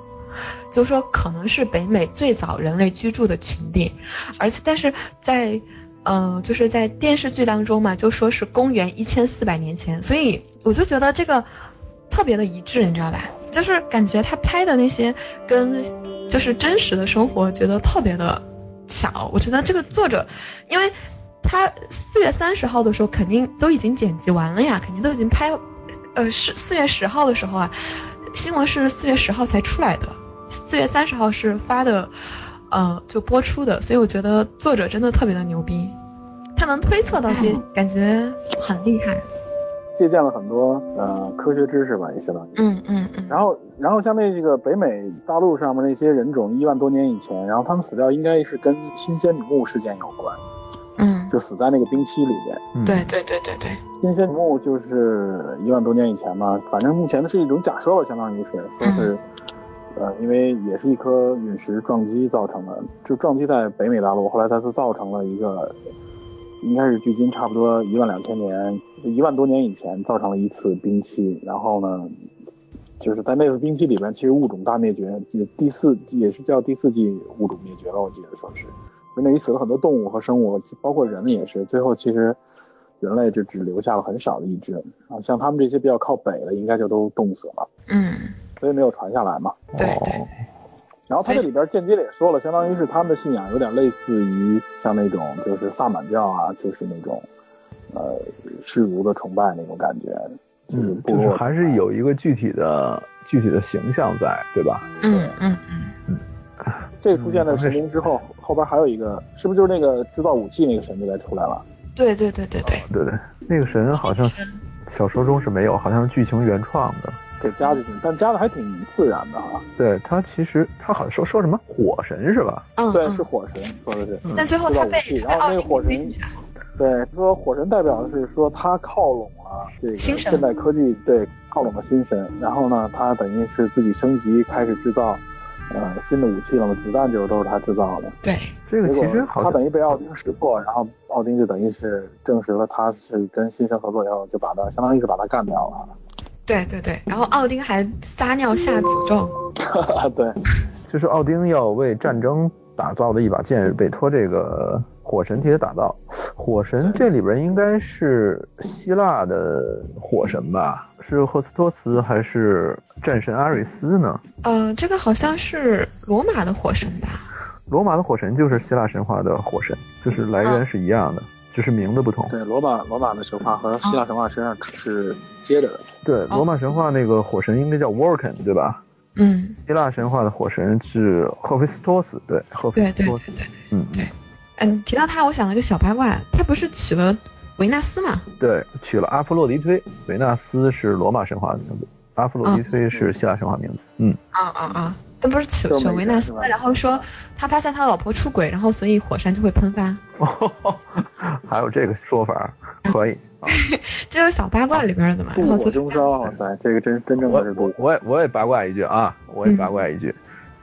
就说可能是北美最早人类居住的群地，而且但是在嗯、呃就是在电视剧当中嘛，就说是公元一千四百年前，所以我就觉得这个特别的一致，你知道吧？就是感觉他拍的那些跟就是真实的生活，觉得特别的巧。我觉得这个作者，因为他四月三十号的时候肯定都已经剪辑完了呀，肯定都已经拍，呃，是四月十号的时候啊，新闻是四月十号才出来的，四月三十号是发的，呃，就播出的，所以我觉得作者真的特别的牛逼，他能推测到这，感觉很厉害。借鉴了很多呃科学知识吧，也相当于。嗯嗯嗯，然后，然后像那这个北美大陆上面那些人种，一万多年以前，然后他们死掉应该是跟新仙女木事件有关，嗯，就死在那个冰期里面。嗯，对对对对对，新仙女木就是一万多年以前嘛，反正目前的是一种假设吧，相当于是说是，呃，因为也是一颗陨石撞击造成的，就撞击在北美大陆，后来它就造成了一个，应该是距今差不多一万两千年，一万多年以前造成了一次冰期，然后呢，就是在那次冰期里边，其实物种大灭绝，就第四也是叫第四纪物种灭绝了，我记得说是，就那里死了很多动物和生物，包括人也是，最后其实。人类就只留下了很少的一只啊，像他们这些比较靠北的，应该就都冻死了，嗯，所以没有传下来嘛。对对。哦然后他这里边间接的也说了，相当于是他们的信仰有点类似于像那种就是萨满教啊，就是那种呃氏族的崇拜那种感觉，就是嗯，就是部落还是有一个具体的具体的形象在，对吧？嗯嗯嗯，这个出现在神灵之后，后边还有一个，是不是就是那个制造武器那个神就该出来了？对对对对对，对对，那个神好像小说中是没有，好像是剧情原创的。给加进去，但加的还挺自然的啊。对他其实他好像说说什么火神是吧？对，嗯对是火神，说的是。但最后他被制造武器然后那个火神对，说火神代表的是说他靠拢了这个现代科技，对，靠拢了新神。然后呢，他等于是自己升级，开始制造呃新的武器了嘛，子弹就是都是他制造的。对，这个其实好他等于被奥丁识破，然后奥丁就等于是证实了他是跟新生合作以后，就把他相当于是把他干掉了。对对对，然后奥丁还撒尿下诅咒。对，就是奥丁要为战争打造的一把剑，委托这个火神替他打造。火神这里边应该是希腊的火神吧？是赫斯托斯还是战神阿瑞斯呢？呃，这个好像是罗马的火神吧？罗马的火神就是希腊神话的火神，就是来源是一样的，只是名字不同。对，罗马罗马的神话和希腊神话实际上是接着的。对，罗马神话那个火神应该叫 Vulcan，对吧？嗯，希腊神话的火神是赫菲斯托斯，对，赫菲对对斯托斯，对对。嗯，嗯，提到他，我想了一个小八卦，他不是娶了维纳斯吗？对，娶了阿弗洛狄忒，维纳斯是罗马神话的名字，阿弗洛狄忒是希腊神话名字。嗯，啊啊啊！他不是娶就是娶维纳斯然后说他发现他老婆出轨，然后所以火山就会喷发。还有这个说法，可以。啊 这是小八卦里边的嘛，然妒火中烧，哇塞，这个真真正的是。我我也我也八卦一句啊，我也八卦一句，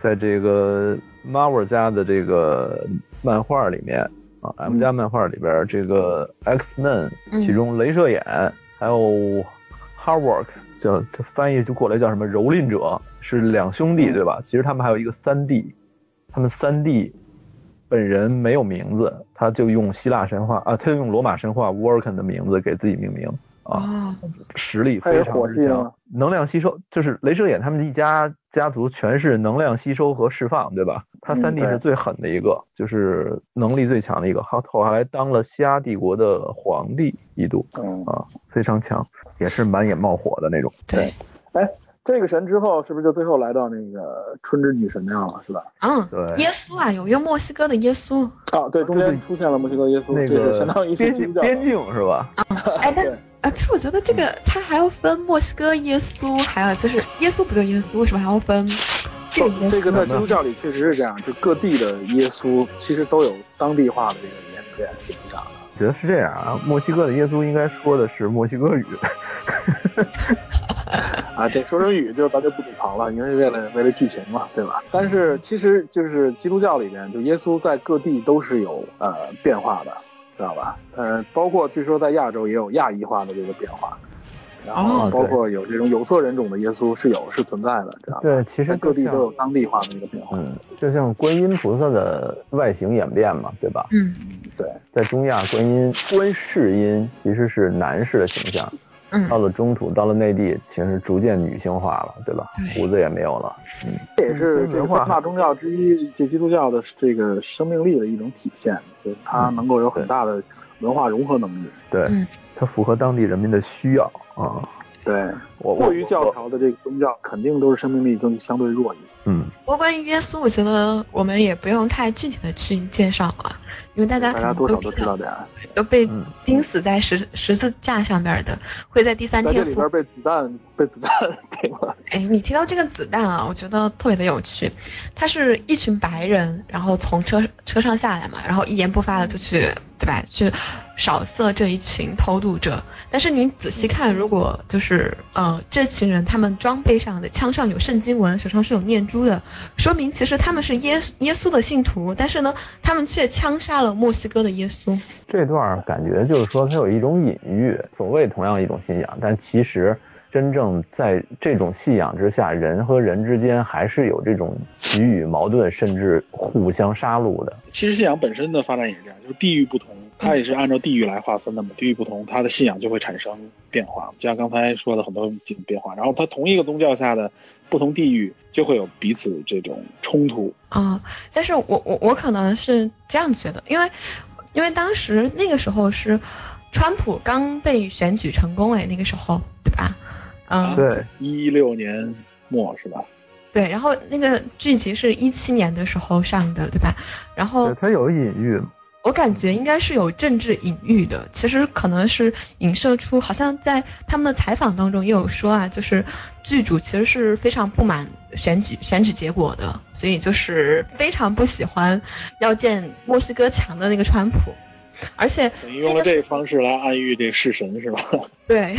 在这个 Marvel 家的这个漫画里面啊，M 家漫画里边，这个 X Men 嗯其中镭射眼还有 Hardwork 叫这翻译就过来叫什么蹂躏者是两兄弟对吧？其实他们还有一个三弟，他们三弟本人没有名字，他就用希腊神话啊，他就用罗马神话 Vulcan 的名字给自己命名啊。哦，实力非常之强能量吸收就是镭射眼他们一家家族全是能量吸收和释放，对吧？他三弟是最狠的一个，就是能力最强的一个，后后来当了西亚帝国的皇帝一度嗯，啊，非常强，也是满眼冒火的那种。对，哎，这个神之后是不是就最后来到那个春之女神那样了，是吧？嗯，对耶稣啊，有一个墨西哥的耶稣，啊，对，中间出现了墨西哥耶稣，那个相当于边境边境是吧？啊哎，但啊，其实我觉得这个他还要分墨西哥耶稣，还有就是耶稣不就耶稣为什么？还要分这个耶这个在。基督教里确实是这样，就各地的耶稣其实都有当地化的这个演变，基本上。觉得是这样啊，墨西哥的耶稣应该说的是墨西哥语。啊，这说成语就咱就不吐槽了，因为为了为了剧情嘛，对吧？但是其实就是基督教里边，就耶稣在各地都是有呃变化的，知道吧？呃，包括据说在亚洲也有亚裔化的这个变化，然后哦包括有这种有色人种的耶稣是有是存在的，这样？对，其实各地都有当地化的一个变化。嗯，就像观音菩萨的外形演变嘛，对吧？嗯对，在中亚，观音观世音其实是男士的形象，到嗯，了中土，到了内地，其实逐渐女性化了，对吧？对胡子也没有了。嗯，这也是这个文化三大宗教之一，这基督教的这个生命力的一种体现，就是它能够有很大的文化融合能力。对，嗯它符合当地人民的需要啊。对，过于教条的这个宗教肯定都是生命力更相对弱一些。嗯，不过关于耶稣，我觉得我们也不用太具体的去介绍了，因为大家大家多少都知道，都知道点儿，都被嗯钉死在十十字架上边的，会在第三天复里边被子弹被子弹 给了。哎，你提到这个子弹啊，我觉得特别的有趣。他是一群白人，然后从车车上下来嘛，然后一言不发的就去，对吧？去扫射这一群偷渡者。但是你仔细看，如果就是呃这群人他们装备上的枪上有圣经文，手上是有念珠的，说明其实他们是耶耶稣的信徒，但是呢，他们却枪杀了墨西哥的耶稣。这段感觉就是说它有一种隐喻，所谓同样一种信仰，但其实真正在这种信仰之下，人和人之间还是有这种给予矛盾，甚至互相杀戮的。其实信仰本身的发展也是这样，就是地域不同，它也是按照地域来划分的嘛。地域不同，它的信仰就会产生变化，就像刚才说的很多变化。然后它同一个宗教下的不同地域就会有彼此这种冲突。啊、但是我我我可能是这样觉得，因为因为当时那个时候是川普刚被选举成功哎，那个时候对吧？嗯，对，一六年末是吧？对，然后那个剧集是一七年的时候上的，对吧？然后它有隐喻。我感觉应该是有政治隐喻的，其实可能是影射出，好像在他们的采访当中也有说啊，就是剧组其实是非常不满选举选举结果的，所以就是非常不喜欢要见墨西哥墙的那个川普，而且等于用了这个方式来暗喻这个弑神是吧？对，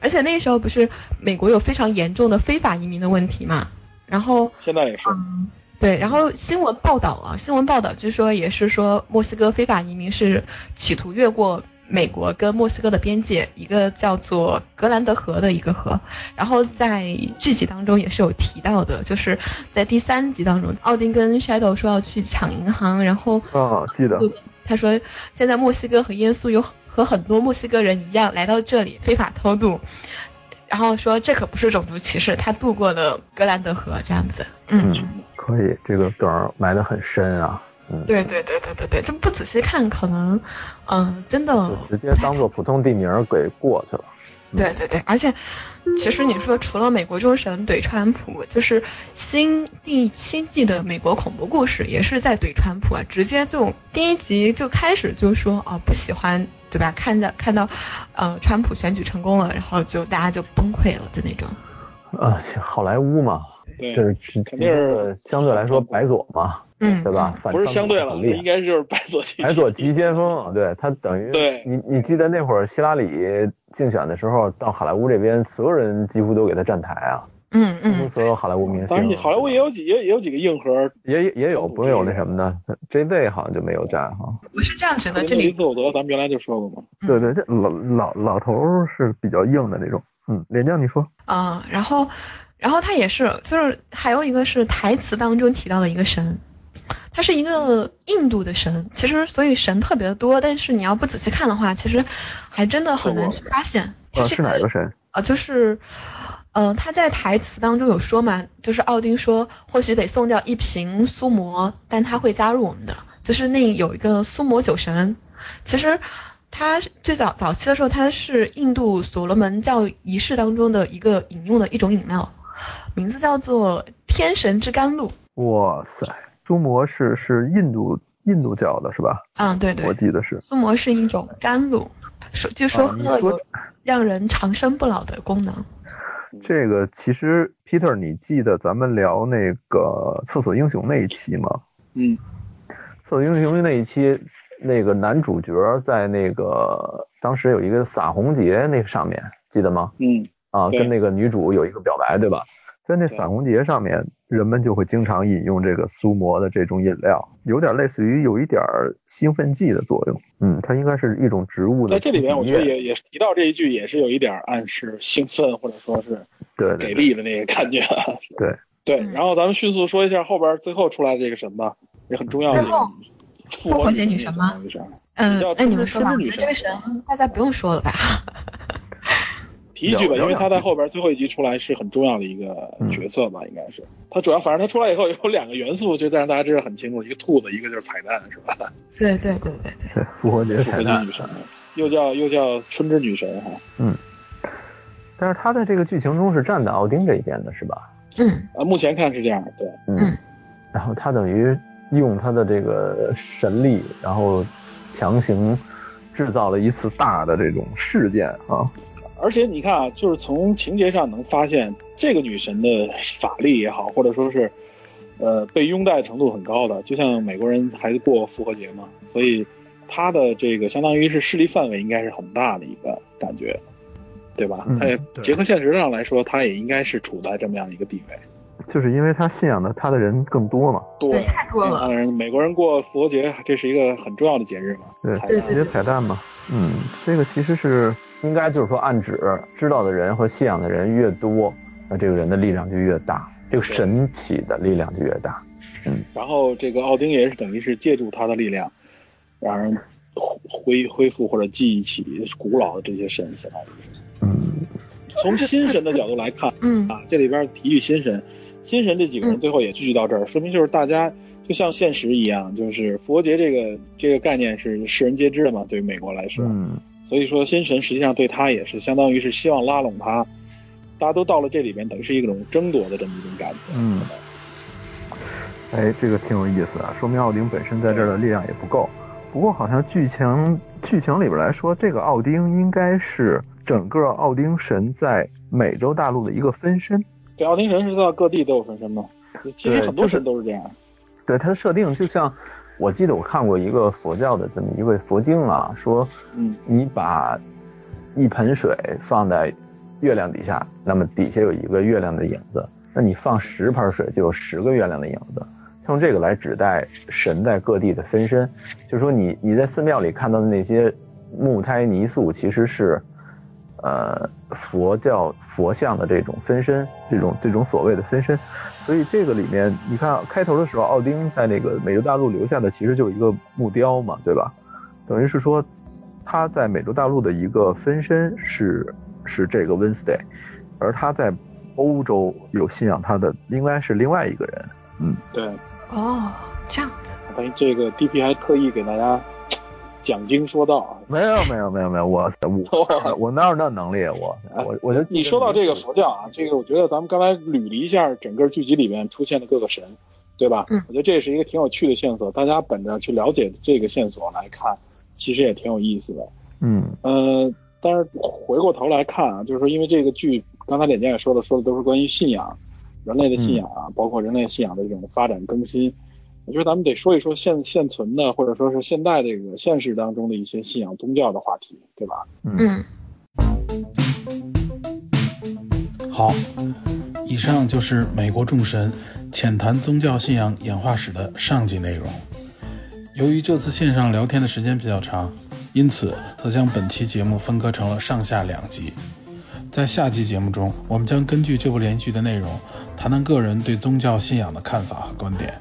而且那个时候不是美国有非常严重的非法移民的问题嘛，然后现在也是。嗯，对，然后新闻报道啊，新闻报道据说也是说墨西哥非法移民是企图越过美国跟墨西哥的边界，一个叫做格兰德河的一个河。然后在剧集当中也是有提到的，就是在第三集当中，奥丁跟 Shadow 说要去抢银行，然后啊，记得他说现在墨西哥和耶稣有和很多墨西哥人一样来到这里非法偷渡。然后说这可不是种族歧视，他渡过了格兰德河这样子。嗯，可以，这个梗埋得很深啊。嗯，对对对对对对，这不仔细看可能，嗯，真的直接当做普通地名给过去了。对对对，而且其实你说除了美国众神怼川普，就是新第七季的美国恐怖故事也是在怼川普啊，直接就第一集就开始就说啊不喜欢。对吧？看到看到，呃，川普选举成功了，然后就大家就崩溃了，就那种。啊，好莱坞嘛，对，这是直接相对来说白左嘛，嗯，对吧？不是相对了，应该就是白左白左急先锋，对他等于对，你你记得那会儿希拉里竞选的时候，到好莱坞这边，所有人几乎都给他站台啊。嗯嗯，所有好莱坞明星，当然，好莱坞也有几也也有几个硬核，也也有不是有那什么的，J Z 好像就没有站哈。我是这样觉得，这里克伍德咱们原来就说过嘛。对对，这老老老头是比较硬的那种。嗯，连江你说。啊，然后然后他也是，就是还有一个是台词当中提到的一个神，他是一个印度的神，其实所以神特别的多，但是你要不仔细看的话，其实还真的很难去发现。啊，是哪个神？啊，就是。嗯，他在台词当中有说嘛，就是奥丁说或许得送掉一瓶苏魔，但他会加入我们的，就是那有一个苏魔酒神。其实他最早早期的时候，他是印度所罗门教仪式当中的一个饮用的一种饮料，名字叫做天神之甘露。哇塞，苏摩是是印度印度教的是吧？嗯，对对，我记得是。苏摩是一种甘露，说据说喝了有让人长生不老的功能。这个其实，Peter，你记得咱们聊那个厕所英雄那一期吗？嗯，厕所英雄那一期，那个男主角在那个当时有一个洒红节那上面，记得吗？嗯，啊，跟那个女主有一个表白，对吧？在那散红节上面，人们就会经常饮用这个苏摩的这种饮料，有点类似于有一点兴奋剂的作用。嗯，它应该是一种植物的。在这里面，我觉得也也提到这一句，也是有一点暗示兴奋或者说是对给力的那个感觉。对对，然后咱们迅速说一下后边最后出来的这个神吧，也很重要的。最后复活节女神吗？嗯，那你们说吧，这个神大家不用说了吧？提一句吧，因为他在后边最后一集出来是很重要的一个角色吧，应该是他主要，反正他出来以后有两个元素，就让大家知道很清楚，一个兔子，一个就是彩蛋，是吧？对对对对对，复活节彩蛋女神，又叫又叫春之女神哈。嗯，但是他在这个剧情中是站在奥丁这一边的，是吧？嗯，啊，目前看是这样，对，嗯，然后他等于用他的这个神力，然后强行制造了一次大的这种事件啊。而且你看啊，就是从情节上能发现，这个女神的法力也好，或者说是，呃，被拥戴程度很高的。就像美国人还过复活节嘛，所以她的这个相当于是势力范围应该是很大的一个感觉，对吧？她也结合现实上来说，她也应该是处在这么样一个地位。就是因为他信仰的他的人更多嘛，对，太多了。人美国人过复活节，这是一个很重要的节日嘛，对，节彩蛋嘛。嗯，这个其实是。应该就是说，暗指知道的人和信仰的人越多，那这个人的力量就越大，这个神起的力量就越大。嗯，然后这个奥丁也是等于是借助他的力量，让人恢恢复或者记忆起古老的这些神，相当于是。嗯，从新神的角度来看，嗯啊，这里边提举新神，新神这几个人最后也聚集到这儿，说明就是大家就像现实一样，就是复活节这个这个概念是世人皆知的嘛，对于美国来说。嗯。所以说，新神实际上对他也是相当于是希望拉拢他，大家都到了这里边，等于是一种争夺的这么一种感觉。嗯，哎，这个挺有意思啊，说明奥丁本身在这儿的力量也不够。不过好像剧情剧情里边来说，这个奥丁应该是整个奥丁神在美洲大陆的一个分身。对，奥丁神是在各地都有分身吗？其实很多神都是这样。对，它的设定就像。我记得我看过一个佛教的这么一位佛经啊，说，嗯，你把一盆水放在月亮底下，那么底下有一个月亮的影子，那你放十盆水就有十个月亮的影子，用这个来指代神在各地的分身，就是说你你在寺庙里看到的那些木胎泥塑，其实是呃佛教佛像的这种分身，这种这种所谓的分身。所以这个里面，你看开头的时候，奥丁在那个美洲大陆留下的其实就一个木雕嘛，对吧？等于是说他在美洲大陆的一个分身是是这个 Wednesday，而他在欧洲有信仰他的应该是另外一个人。嗯，对。哦，这样子。等于这个 DP 还特意给大家讲经说道啊。没有没有没有没有，我 我我哪有那能力？我我我就你说到这个佛教啊，这个我觉得咱们刚才捋了一下整个剧集里面出现的各个神，对吧？嗯。我觉得这是一个挺有趣的线索，大家本着去了解这个线索来看，其实也挺有意思的。嗯。呃，但是回过头来看啊，就是说因为这个剧刚才脸健也说了，说的都是关于信仰。人类的信仰啊，包括人类信仰的这种发展更新，我觉得咱们得说一说现现存的，或者说是现代这个现实当中的一些信仰宗教的话题，对吧？嗯。好，以上就是美国众神浅谈宗教信仰演化史的上集内容。由于这次线上聊天的时间比较长，因此则将本期节目分割成了上下两集。在下集节目中，我们将根据这部连续剧的内容，谈谈个人对宗教信仰的看法和观点。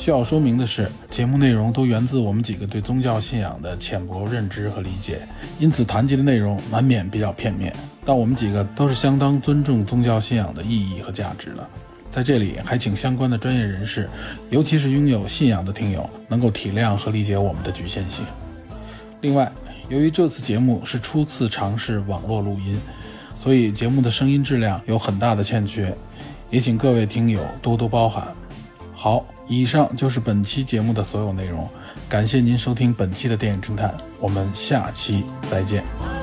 需要说明的是，节目内容都源自我们几个对宗教信仰的浅薄认知和理解，因此谈及的内容难免比较片面。但我们几个都是相当尊重宗教信仰的意义和价值的。在这里，还请相关的专业人士，尤其是拥有信仰的听友，能够体谅和理解我们的局限性。另外，由于这次节目是初次尝试网络录音。所以节目的声音质量有很大的欠缺，也请各位听友多多包涵。好，以上就是本期节目的所有内容，感谢您收听本期的电影侦探，我们下期再见。